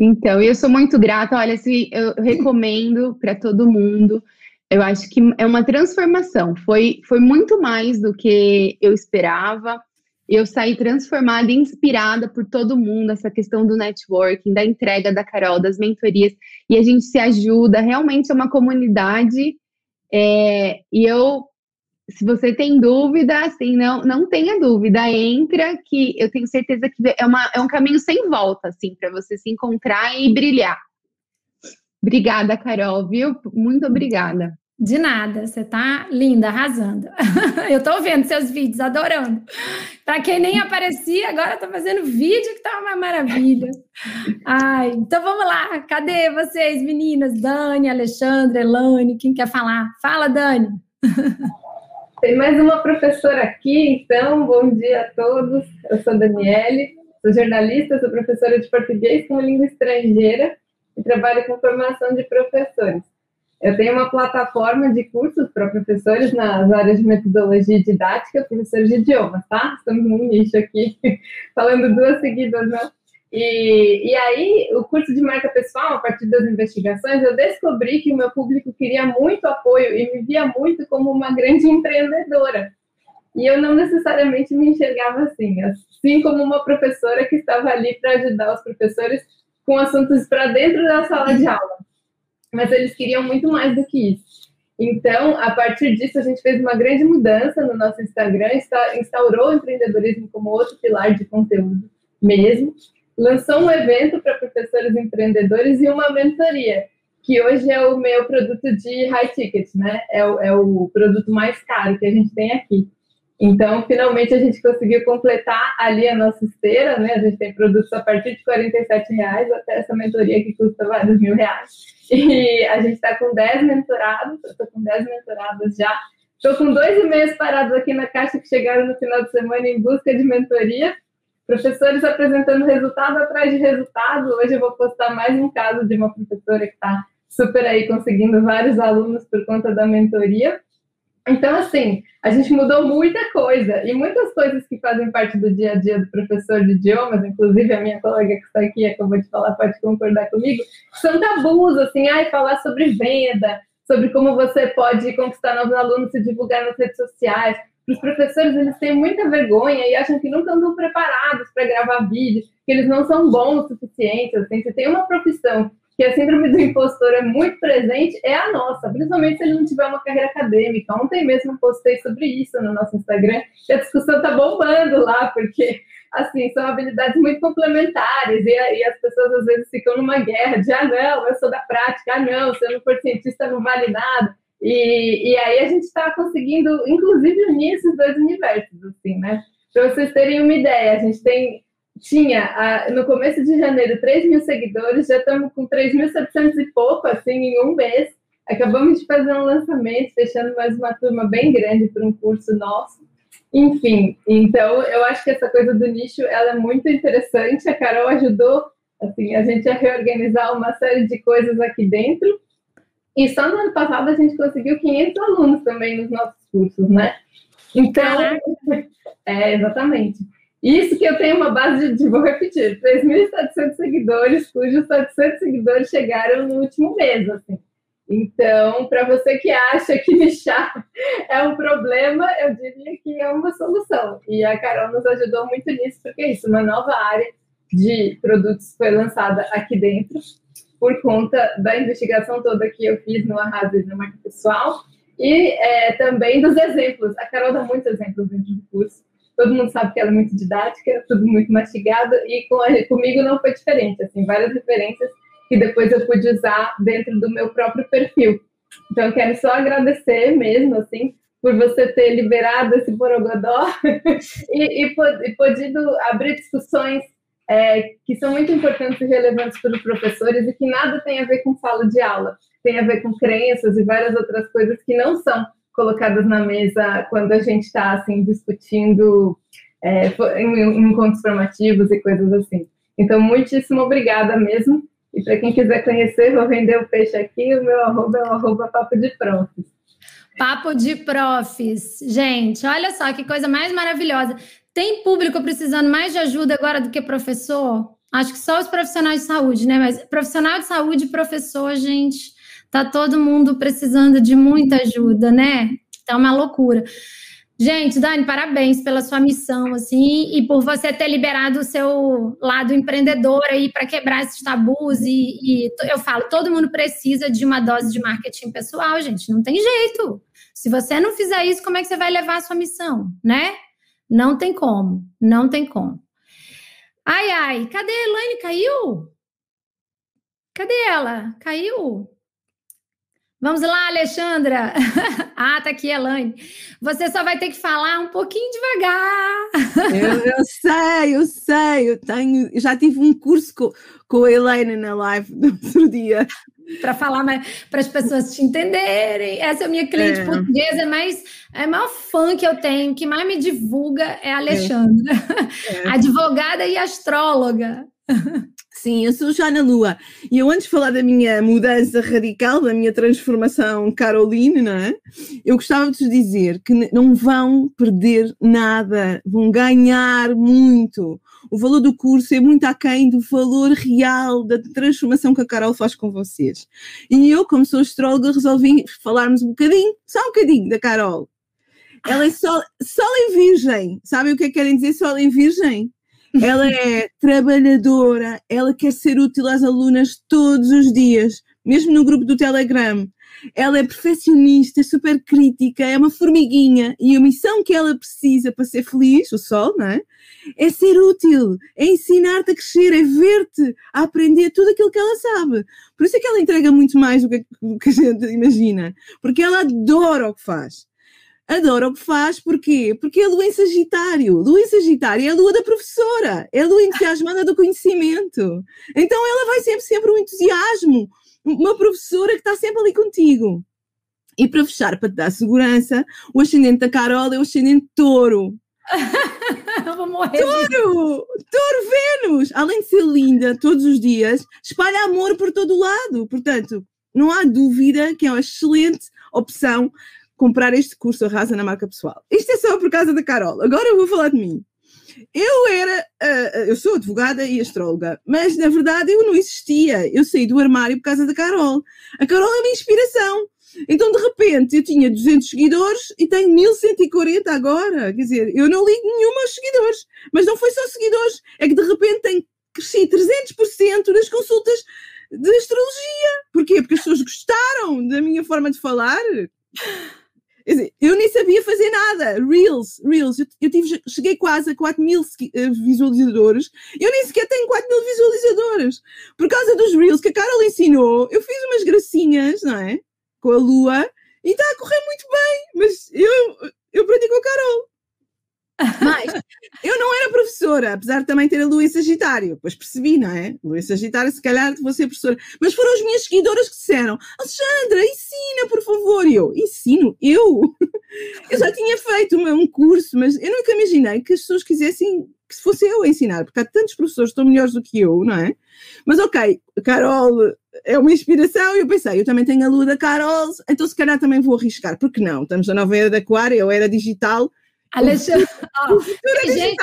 Speaker 5: Então, eu sou muito grata. Olha, eu recomendo para todo mundo. Eu acho que é uma transformação. Foi, foi muito mais do que eu esperava. Eu saí transformada inspirada por todo mundo, essa questão do networking, da entrega da Carol, das mentorias, e a gente se ajuda. Realmente é uma comunidade. É, e eu se você tem dúvida, assim, não, não tenha dúvida, entra que eu tenho certeza que é, uma, é um caminho sem volta, assim, para você se encontrar e brilhar. Obrigada, Carol, viu? Muito obrigada.
Speaker 1: De nada, você tá linda, arrasando. eu tô vendo seus vídeos, adorando. Para quem nem aparecia, agora tá fazendo vídeo que tá uma maravilha. Ai, então vamos lá. Cadê vocês, meninas? Dani, Alexandre, Elane, quem quer falar? Fala, Dani.
Speaker 10: Tem mais uma professora aqui, então, bom dia a todos. Eu sou Daniele, sou jornalista, sou professora de português como língua estrangeira e trabalho com formação de professores. Eu tenho uma plataforma de cursos para professores nas áreas de metodologia didática, professores de idiomas, tá? Estamos num nicho aqui, falando duas seguidas, né? E, e aí, o curso de marca pessoal, a partir das investigações, eu descobri que o meu público queria muito apoio e me via muito como uma grande empreendedora. E eu não necessariamente me enxergava assim, assim como uma professora que estava ali para ajudar os professores com assuntos para dentro da sala de aula. Mas eles queriam muito mais do que isso. Então, a partir disso, a gente fez uma grande mudança no nosso Instagram, instaurou o empreendedorismo como outro pilar de conteúdo mesmo lançou um evento para professores empreendedores e uma mentoria, que hoje é o meu produto de high ticket, né? É o, é o produto mais caro que a gente tem aqui. Então, finalmente a gente conseguiu completar ali a nossa esteira, né? A gente tem produtos a partir de R$ reais até essa mentoria que custa vários mil reais. E a gente está com 10 mentorados, eu estou com 10 mentorados já. Estou com dois e-mails parados aqui na caixa que chegaram no final de semana em busca de mentoria. Professores apresentando resultado atrás de resultado. Hoje eu vou postar mais um caso de uma professora que está super aí conseguindo vários alunos por conta da mentoria. Então, assim, a gente mudou muita coisa e muitas coisas que fazem parte do dia a dia do professor de idiomas, inclusive a minha colega que está aqui acabou de falar, pode concordar comigo, são tabus, assim, ai, falar sobre venda, sobre como você pode conquistar novos alunos, se divulgar nas redes sociais, os professores eles têm muita vergonha e acham que nunca andam preparados para gravar vídeo, que eles não são bons o suficiente. Assim, se tem uma profissão que a síndrome do impostor é muito presente, é a nossa, principalmente se ele não tiver uma carreira acadêmica. Ontem mesmo postei sobre isso no nosso Instagram, e a discussão está bombando lá, porque assim, são habilidades muito complementares, e, e, as pessoas às vezes ficam numa guerra de ah, não, eu sou da prática, ah, não, se eu não for cientista não vale nada. E, e aí a gente está conseguindo, inclusive, unir esses dois universos, assim, né? Para vocês terem uma ideia, a gente tem, tinha, no começo de janeiro, 3 mil seguidores, já estamos com 3.700 e pouco, assim, em um mês. Acabamos de fazer um lançamento, fechando mais uma turma bem grande para um curso nosso. Enfim, então eu acho que essa coisa do nicho ela é muito interessante. A Carol ajudou assim, a gente a reorganizar uma série de coisas aqui dentro. E só no ano passado a gente conseguiu 500 alunos também nos nossos cursos, né? Então, é, exatamente. Isso que eu tenho uma base de, vou repetir, 3.700 seguidores, cujos 700 seguidores chegaram no último mês, assim. Então, para você que acha que nichar é um problema, eu diria que é uma solução. E a Carol nos ajudou muito nisso, porque é isso, uma nova área de produtos foi lançada aqui dentro por conta da investigação toda que eu fiz no Arrasa na marca pessoal e é, também dos exemplos. A Carol dá muitos exemplos dentro do curso. Todo mundo sabe que ela é muito didática, tudo muito mastigado e com a, comigo não foi diferente. Assim, várias referências que depois eu pude usar dentro do meu próprio perfil. Então, eu quero só agradecer mesmo, assim, por você ter liberado esse borogodó e, e, e podido abrir discussões é, que são muito importantes e relevantes para os professores e que nada tem a ver com sala de aula, tem a ver com crenças e várias outras coisas que não são colocadas na mesa quando a gente está assim discutindo é, em, encontros formativos e coisas assim. Então, muitíssimo obrigada mesmo. E para quem quiser conhecer, vou vender o peixe aqui, o meu arroba é o arroba papo de prontos.
Speaker 1: Papo de profs. Gente, olha só que coisa mais maravilhosa. Tem público precisando mais de ajuda agora do que professor? Acho que só os profissionais de saúde, né? Mas profissional de saúde e professor, gente, tá todo mundo precisando de muita ajuda, né? Tá uma loucura. Gente, Dani, parabéns pela sua missão, assim, e por você ter liberado o seu lado empreendedor aí para quebrar esses tabus. E, e, eu falo, todo mundo precisa de uma dose de marketing pessoal, gente, não tem jeito. Se você não fizer isso, como é que você vai levar a sua missão, né? Não tem como, não tem como. Ai, ai, cadê a Elaine? Caiu? Cadê ela? Caiu? Vamos lá, Alexandra. ah, tá aqui, Elaine. Você só vai ter que falar um pouquinho devagar.
Speaker 11: eu, eu sei, eu sei. Eu tenho, já tive um curso com, com a Elaine na live do outro dia.
Speaker 1: para falar para as pessoas te entenderem. Essa é a minha cliente é. portuguesa, mas é maior fã que eu tenho, que mais me divulga é a Alexandra, é. advogada e astróloga.
Speaker 11: Sim, eu sou já na Lua. E eu, antes de falar da minha mudança radical, da minha transformação Caroline, não é? Eu gostava de vos dizer que não vão perder nada, vão ganhar muito. O valor do curso é muito aquém do valor real da transformação que a Carol faz com vocês. E eu, como sou astróloga, resolvi falarmos um bocadinho, só um bocadinho, da Carol. Ela é sol, sol em virgem. Sabem o que é que querem dizer sol em virgem? Ela é trabalhadora, ela quer ser útil às alunas todos os dias, mesmo no grupo do Telegram. Ela é perfeccionista, super crítica, é uma formiguinha e a missão que ela precisa para ser feliz, o sol, não é? É ser útil, é ensinar-te a crescer, é ver-te, a aprender tudo aquilo que ela sabe. Por isso é que ela entrega muito mais do que, do que a gente imagina, porque ela adora o que faz adora o que faz, porquê? Porque é lua em Sagitário. Lua em Sagitário é a lua da professora, é a lua entusiasmada do conhecimento. Então ela vai sempre, sempre um entusiasmo, uma professora que está sempre ali contigo. E para fechar, para te dar segurança, o ascendente da Carol é o ascendente touro.
Speaker 1: Eu vou morrer.
Speaker 11: Touro! Touro Vênus! Além de ser linda todos os dias, espalha amor por todo o lado. Portanto, não há dúvida que é uma excelente opção comprar este curso Arrasa na Marca Pessoal. Isto é só por causa da Carol. Agora eu vou falar de mim. Eu era, uh, eu sou advogada e astróloga, mas na verdade eu não existia. Eu saí do armário por causa da Carol. A Carol é uma inspiração. Então, de repente, eu tinha 200 seguidores e tenho 1140 agora. Quer dizer, eu não ligo nenhuma aos seguidores. Mas não foi só seguidores, é que de repente tenho crescido 300% nas consultas de astrologia. Porquê? Porque as pessoas gostaram da minha forma de falar eu nem sabia fazer nada. Reels, Reels. Eu, eu tive, cheguei quase a 4 mil eh, visualizadores. Eu nem sequer tenho 4 mil visualizadores. Por causa dos Reels que a Carol ensinou, eu fiz umas gracinhas, não é? Com a lua. E está a correr muito bem. Mas eu, eu aprendi com a Carol. Mas eu não era professora, apesar de também ter a lua em Sagitário. Pois percebi, não é? Lua em Sagitário, se calhar vou ser professora. Mas foram as minhas seguidoras que disseram: Alexandra, ensina, por favor. E eu, ensino? Eu? Eu já tinha feito uma, um curso, mas eu nunca imaginei que as pessoas quisessem que se fosse eu a ensinar, porque há tantos professores que estão melhores do que eu, não é? Mas ok, Carol é uma inspiração e eu pensei, eu também tenho a lua da Carol, então se calhar também vou arriscar, porque não? Estamos na nova era da aquário, eu era digital,
Speaker 1: Alexandre, ó, tem, gente,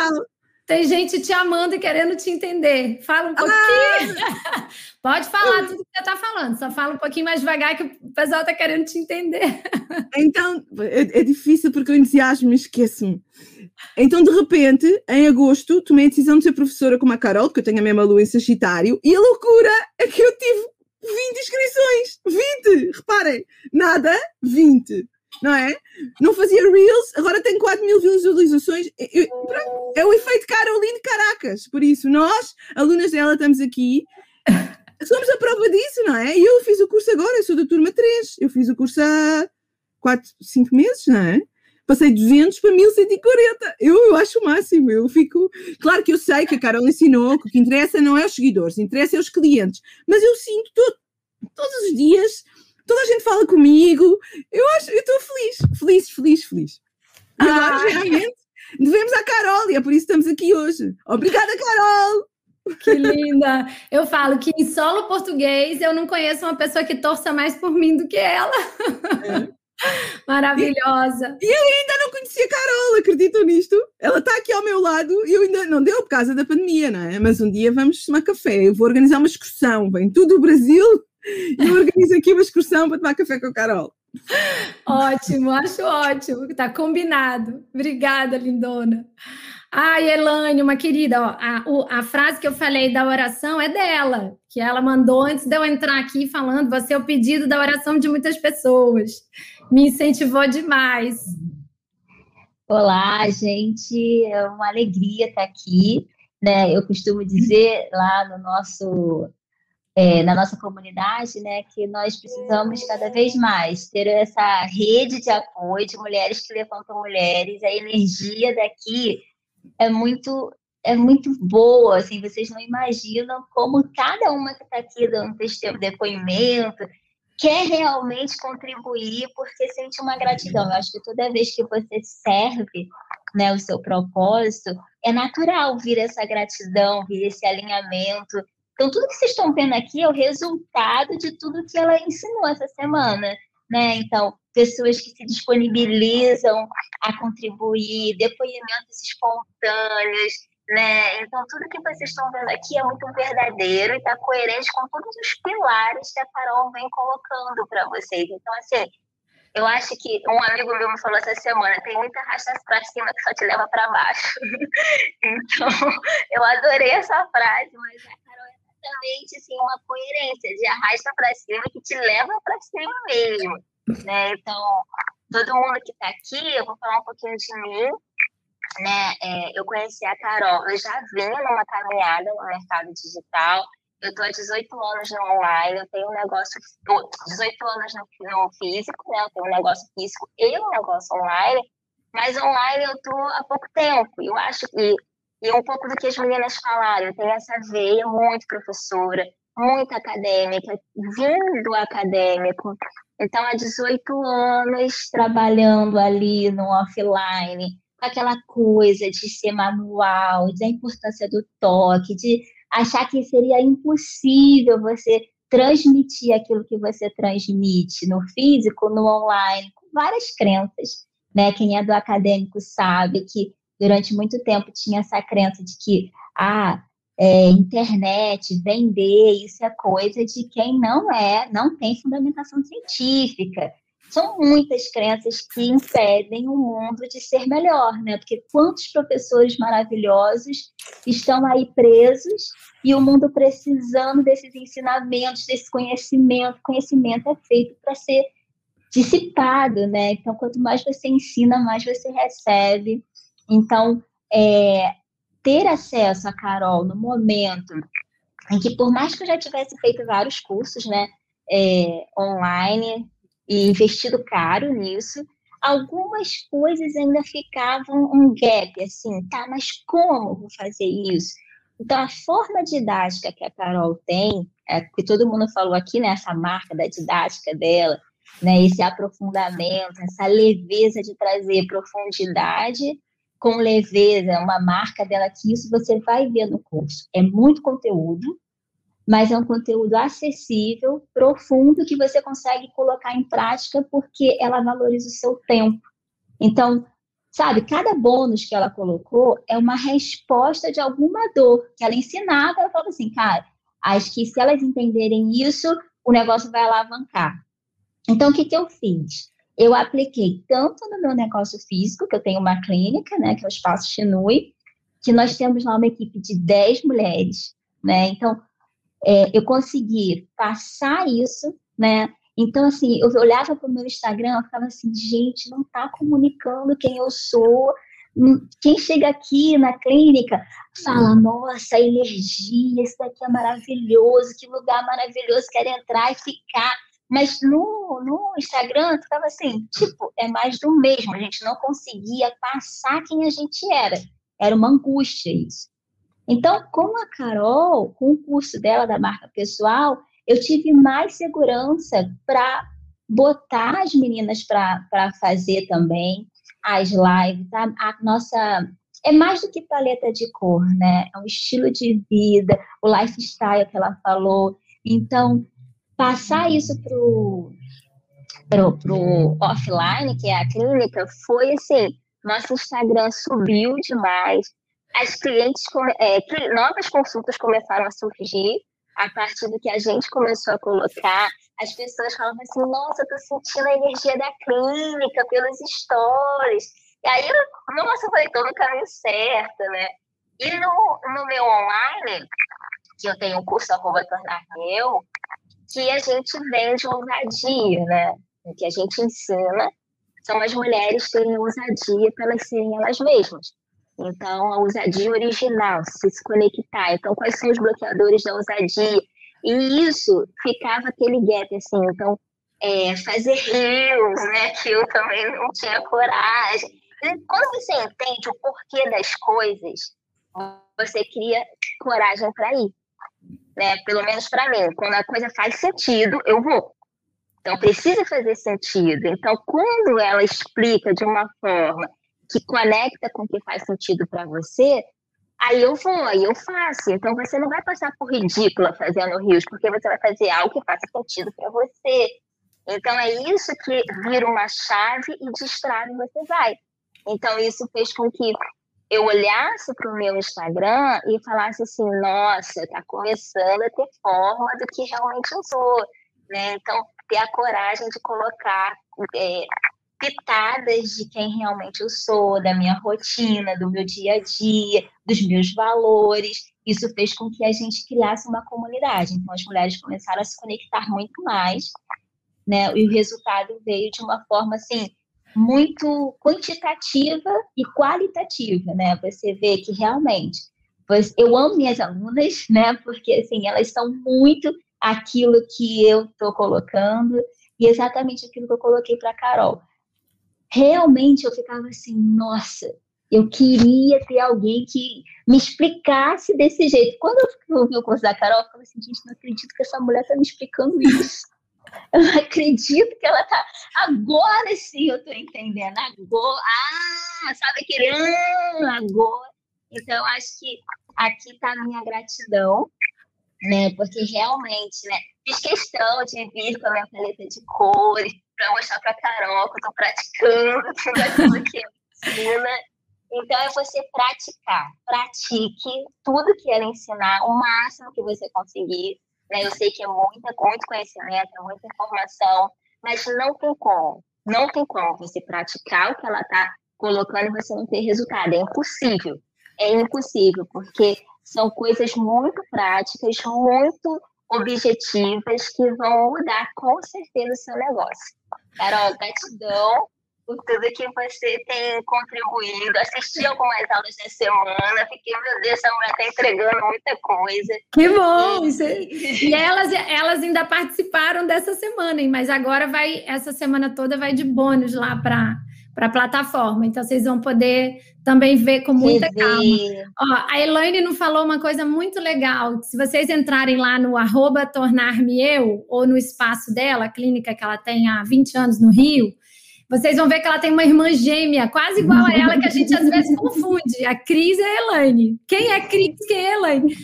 Speaker 1: tem gente te amando e querendo te entender. Fala um pouquinho. Ah! Pode falar tudo que você está falando, só fala um pouquinho mais devagar que o pessoal está querendo te entender.
Speaker 11: Então, é, é difícil porque o entusiasmo esquece-me. Então, de repente, em agosto, tomei a decisão de ser professora como a Carol, porque eu tenho a mesma lua em Sagitário, e a loucura é que eu tive 20 inscrições. 20! Reparem, nada, 20 não é? Não fazia Reels, agora tem 4 mil visualizações. é o efeito Caroline Caracas. Por isso, nós, alunas dela, estamos aqui. Somos a prova disso, não é? E eu fiz o curso agora, eu sou da turma 3. Eu fiz o curso há 4, 5 meses, não é? Passei 200 para 1140. Eu, eu acho o máximo. Eu fico. Claro que eu sei que a Carol ensinou que o que interessa não é os seguidores, interessa é os clientes. Mas eu sinto todo, todos os dias toda a gente fala comigo. Eu acho, eu estou feliz, feliz, feliz, feliz. E agora, ah. realmente, devemos à Carol, e é por isso que estamos aqui hoje. Obrigada, Carol!
Speaker 1: Que linda! Eu falo que em solo português eu não conheço uma pessoa que torça mais por mim do que ela. É. Maravilhosa.
Speaker 11: E eu ainda não conhecia a Carol, acreditam nisto? Ela está aqui ao meu lado e eu ainda não deu por causa da pandemia, não é? Mas um dia vamos tomar café. Eu vou organizar uma excursão. Vem tudo o Brasil e eu organizo aqui uma excursão para tomar café com a Carol.
Speaker 1: Ótimo, acho ótimo. Está combinado. Obrigada, lindona. Ai, Elane, uma querida, ó, a, o, a frase que eu falei da oração é dela, que ela mandou antes de eu entrar aqui falando, você é o pedido da oração de muitas pessoas. Me incentivou demais.
Speaker 12: Olá, gente, é uma alegria estar aqui. Né? Eu costumo dizer lá no nosso, é, na nossa comunidade né, que nós precisamos cada vez mais ter essa rede de apoio de mulheres que levantam mulheres, a energia daqui é muito é muito boa, assim, vocês não imaginam como cada uma que está aqui dando depoimento quer realmente contribuir porque sente uma gratidão. Eu acho que toda vez que você serve né, o seu propósito, é natural vir essa gratidão, vir esse alinhamento. Então, tudo que vocês estão vendo aqui é o resultado de tudo que ela ensinou essa semana né? Então, pessoas que se disponibilizam a contribuir, depoimentos espontâneos, né? Então, tudo que vocês estão vendo aqui é muito verdadeiro e está coerente com todos os pilares que a Carol vem colocando para vocês. Então, assim, eu acho que um amigo meu me falou essa semana: tem muita racha para cima que só te leva para baixo. então, eu adorei essa frase, mas exatamente assim, uma coerência de arrasta para cima que te leva para cima mesmo. Né? Então, todo mundo que está aqui, eu vou falar um pouquinho de mim. Né? É, eu conheci a Carol, eu já vinha numa caminhada no mercado digital. Eu estou há 18 anos no online, eu tenho um negócio, 18 anos no, no físico, né? Eu tenho um negócio físico e um negócio online, mas online eu estou há pouco tempo. Eu acho que e um pouco do que as meninas falaram, tem essa veia muito professora, muito acadêmica, vindo acadêmico. Então, há 18 anos trabalhando ali no offline, com aquela coisa de ser manual, da importância do toque, de achar que seria impossível você transmitir aquilo que você transmite no físico, no online, com várias crenças. Né? Quem é do acadêmico sabe que durante muito tempo tinha essa crença de que ah, é, internet, vender, isso é coisa de quem não é, não tem fundamentação científica. São muitas crenças que impedem o mundo de ser melhor, né? Porque quantos professores maravilhosos estão aí presos e o mundo precisando desses ensinamentos, desse conhecimento. Conhecimento é feito para ser dissipado, né? Então, quanto mais você ensina, mais você recebe. Então, é, ter acesso a Carol no momento em que, por mais que eu já tivesse feito vários cursos, né, é, online e investido caro nisso, algumas coisas ainda ficavam um gap, assim, tá, mas como vou fazer isso? Então, a forma didática que a Carol tem, é, que todo mundo falou aqui, né, essa marca da didática dela, né, esse aprofundamento, essa leveza de trazer profundidade com leveza, uma marca dela, que isso você vai ver no curso. É muito conteúdo, mas é um conteúdo acessível, profundo, que você consegue colocar em prática porque ela valoriza o seu tempo. Então, sabe, cada bônus que ela colocou é uma resposta de alguma dor que ela ensinava. Ela falou assim, cara, acho que se elas entenderem isso, o negócio vai alavancar. Então, o que, que eu fiz? Eu apliquei tanto no meu negócio físico, que eu tenho uma clínica, né, que é o Espaço Chinui, que nós temos lá uma equipe de 10 mulheres, né, então é, eu consegui passar isso, né, então assim, eu olhava para o meu Instagram, eu ficava assim, gente, não está comunicando quem eu sou, hum, quem chega aqui na clínica fala, nossa, energia, isso daqui é maravilhoso, que lugar maravilhoso, quero entrar e ficar, mas no, no Instagram, ficava assim, tipo, é mais do mesmo. A gente não conseguia passar quem a gente era. Era uma angústia isso. Então, com a Carol, com o curso dela da marca pessoal, eu tive mais segurança para botar as meninas para fazer também as lives. A, a nossa é mais do que paleta de cor, né? É um estilo de vida, o lifestyle que ela falou. Então, passar isso pro, pro offline, que é a clínica, foi assim, nosso Instagram subiu demais, as clientes, é, novas consultas começaram a surgir a partir do que a gente começou a colocar. As pessoas falavam assim, nossa, eu tô sentindo a energia da clínica pelos stories. E aí, nossa, falei, tô no caminho certo, né? E no, no meu online, que eu tenho um curso arroba tornar meu, que a gente vende ousadia, né? O que a gente ensina são as mulheres terem ousadia para serem elas mesmas. Então, a ousadia original, se se conectar. Então, quais são os bloqueadores da ousadia? E isso ficava aquele gap, assim. Então, é, fazer rios, né? Que eu também não tinha coragem. E quando você entende o porquê das coisas, você cria coragem para ir. Né? Pelo menos para mim. Quando a coisa faz sentido, eu vou. Então, precisa fazer sentido. Então, quando ela explica de uma forma que conecta com o que faz sentido para você, aí eu vou, aí eu faço. Então, você não vai passar por ridícula fazendo rios, porque você vai fazer algo que faça sentido para você. Então, é isso que vira uma chave e destrava e você vai. Então, isso fez com que eu olhasse para o meu Instagram e falasse assim, nossa, está começando a ter forma do que realmente eu sou. Né? Então, ter a coragem de colocar é, pitadas de quem realmente eu sou, da minha rotina, do meu dia a dia, dos meus valores. Isso fez com que a gente criasse uma comunidade. Então, as mulheres começaram a se conectar muito mais, né? E o resultado veio de uma forma assim muito quantitativa e qualitativa, né? Você vê que realmente eu amo minhas alunas, né? Porque assim, elas são muito aquilo que eu estou colocando e exatamente aquilo que eu coloquei para Carol. Realmente eu ficava assim, nossa, eu queria ter alguém que me explicasse desse jeito. Quando eu ouvi o curso da Carol, eu falei assim, gente, não acredito que essa mulher está me explicando isso. Eu acredito que ela está Agora sim eu estou entendendo. Agora. Ah, sabe aquele. Ah, agora. Então, acho que aqui está a minha gratidão né? Porque realmente, né? Fiz questão de vir com a minha paleta de cores para mostrar para Carol que eu estou praticando tudo que ensina. Então é você praticar, pratique tudo que ela ensinar, o máximo que você conseguir. Né? Eu sei que é muita, muito conhecimento, é muita informação, mas não tem como, não tem como você praticar o que ela está colocando e você não ter resultado. É impossível. É impossível, porque são coisas muito práticas, muito objetivas que vão mudar com certeza o seu negócio. Carol, gratidão tudo que você tem contribuído. Assisti algumas aulas da semana, fiquei, meu Deus, essa mulher está entregando muita coisa.
Speaker 1: Que bom! E, e elas, elas ainda participaram dessa semana, hein? mas agora vai, essa semana toda vai de bônus lá para para a plataforma. Então, vocês vão poder também ver com muita calma. Ó, a Elaine não falou uma coisa muito legal. Se vocês entrarem lá no arroba tornar-me eu, ou no espaço dela, a clínica que ela tem há 20 anos no Rio, vocês vão ver que ela tem uma irmã gêmea, quase igual a ela, que a gente às vezes confunde. A Cris é a Elaine. Quem é Cris? Quem é a Elaine?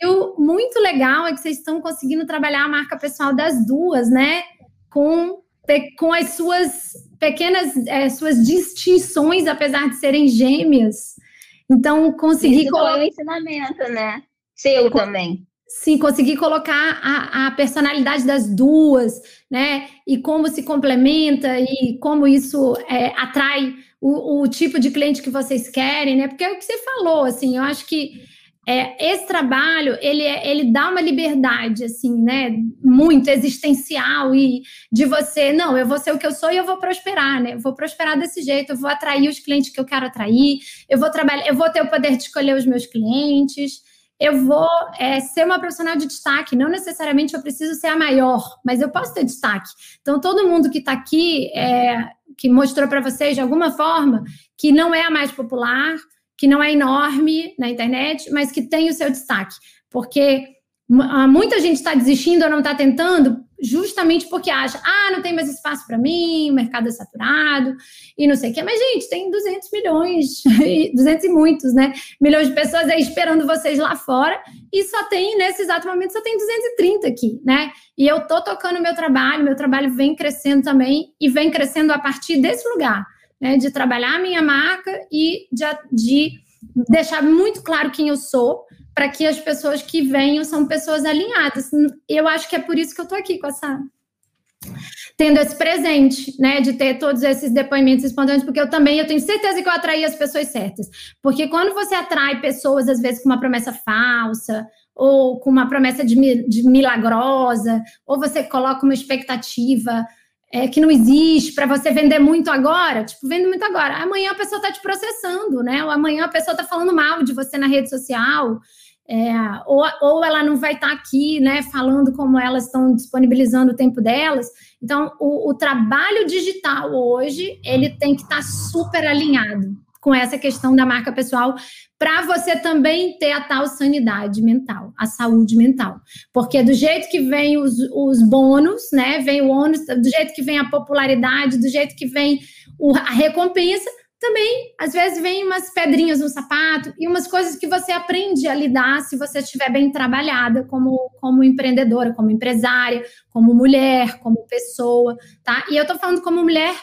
Speaker 1: E o muito legal é que vocês estão conseguindo trabalhar a marca pessoal das duas, né? Com, com as suas pequenas é, suas distinções, apesar de serem gêmeas. Então, conseguir
Speaker 12: Isso colocar. Foi o ensinamento, né? Seu também.
Speaker 1: Sim, conseguir colocar a, a, personalidade das duas, né? E como se complementa e como isso é, atrai o, o, tipo de cliente que vocês querem, né? Porque é o que você falou, assim, eu acho que é, esse trabalho ele, é, ele dá uma liberdade assim, né, muito existencial e de você, não, eu vou ser o que eu sou e eu vou prosperar, né? Eu vou prosperar desse jeito, eu vou atrair os clientes que eu quero atrair, eu vou trabalhar, eu vou ter o poder de escolher os meus clientes, eu vou é, ser uma profissional de destaque. Não necessariamente eu preciso ser a maior, mas eu posso ter destaque. Então, todo mundo que está aqui, é, que mostrou para vocês de alguma forma que não é a mais popular, que não é enorme na internet, mas que tem o seu destaque. Porque Muita gente está desistindo ou não está tentando justamente porque acha, ah, não tem mais espaço para mim, o mercado é saturado e não sei o que. Mas, gente, tem 200 milhões, 200 e muitos, né? Milhões de pessoas aí esperando vocês lá fora e só tem, nesse exato momento, só tem 230 aqui, né? E eu tô tocando meu trabalho, meu trabalho vem crescendo também e vem crescendo a partir desse lugar, né? De trabalhar a minha marca e de, de deixar muito claro quem eu sou para que as pessoas que venham são pessoas alinhadas. Eu acho que é por isso que eu estou aqui com essa tendo esse presente, né, de ter todos esses depoimentos espontâneos, porque eu também eu tenho certeza que eu atraí as pessoas certas. Porque quando você atrai pessoas às vezes com uma promessa falsa, ou com uma promessa de, de milagrosa, ou você coloca uma expectativa é, que não existe para você vender muito agora, tipo, vende muito agora. Amanhã a pessoa está te processando, né? Ou amanhã a pessoa está falando mal de você na rede social. É, ou, ou ela não vai estar tá aqui, né, falando como elas estão disponibilizando o tempo delas. Então, o, o trabalho digital hoje, ele tem que estar tá super alinhado com essa questão da marca pessoal, para você também ter a tal sanidade mental, a saúde mental. Porque do jeito que vem os, os bônus, né? Vem o ônus, do jeito que vem a popularidade, do jeito que vem o, a recompensa, também, às vezes, vem umas pedrinhas no sapato e umas coisas que você aprende a lidar se você estiver bem trabalhada como, como empreendedora, como empresária, como mulher, como pessoa, tá? E eu tô falando como mulher,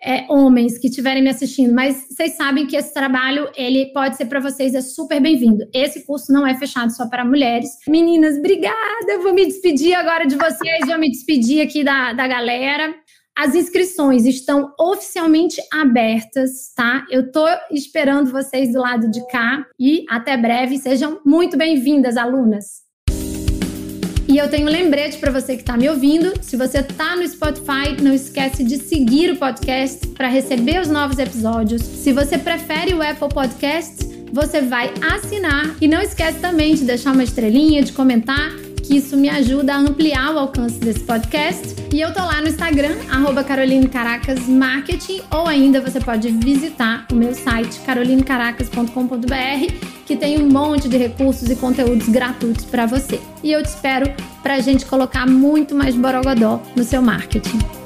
Speaker 1: é, homens que estiverem me assistindo, mas vocês sabem que esse trabalho, ele pode ser para vocês, é super bem-vindo. Esse curso não é fechado só para mulheres. Meninas, obrigada! Eu vou me despedir agora de vocês, vou me despedir aqui da, da galera. As inscrições estão oficialmente abertas, tá? Eu tô esperando vocês do lado de cá e até breve. Sejam muito bem-vindas, alunas. E eu tenho um lembrete para você que está me ouvindo. Se você está no Spotify, não esquece de seguir o podcast para receber os novos episódios. Se você prefere o Apple Podcast, você vai assinar e não esquece também de deixar uma estrelinha, de comentar que isso me ajuda a ampliar o alcance desse podcast. E eu tô lá no Instagram, arroba ou ainda você pode visitar o meu site carolinecaracas.com.br, que tem um monte de recursos e conteúdos gratuitos para você. E eu te espero para a gente colocar muito mais borogodó no seu marketing.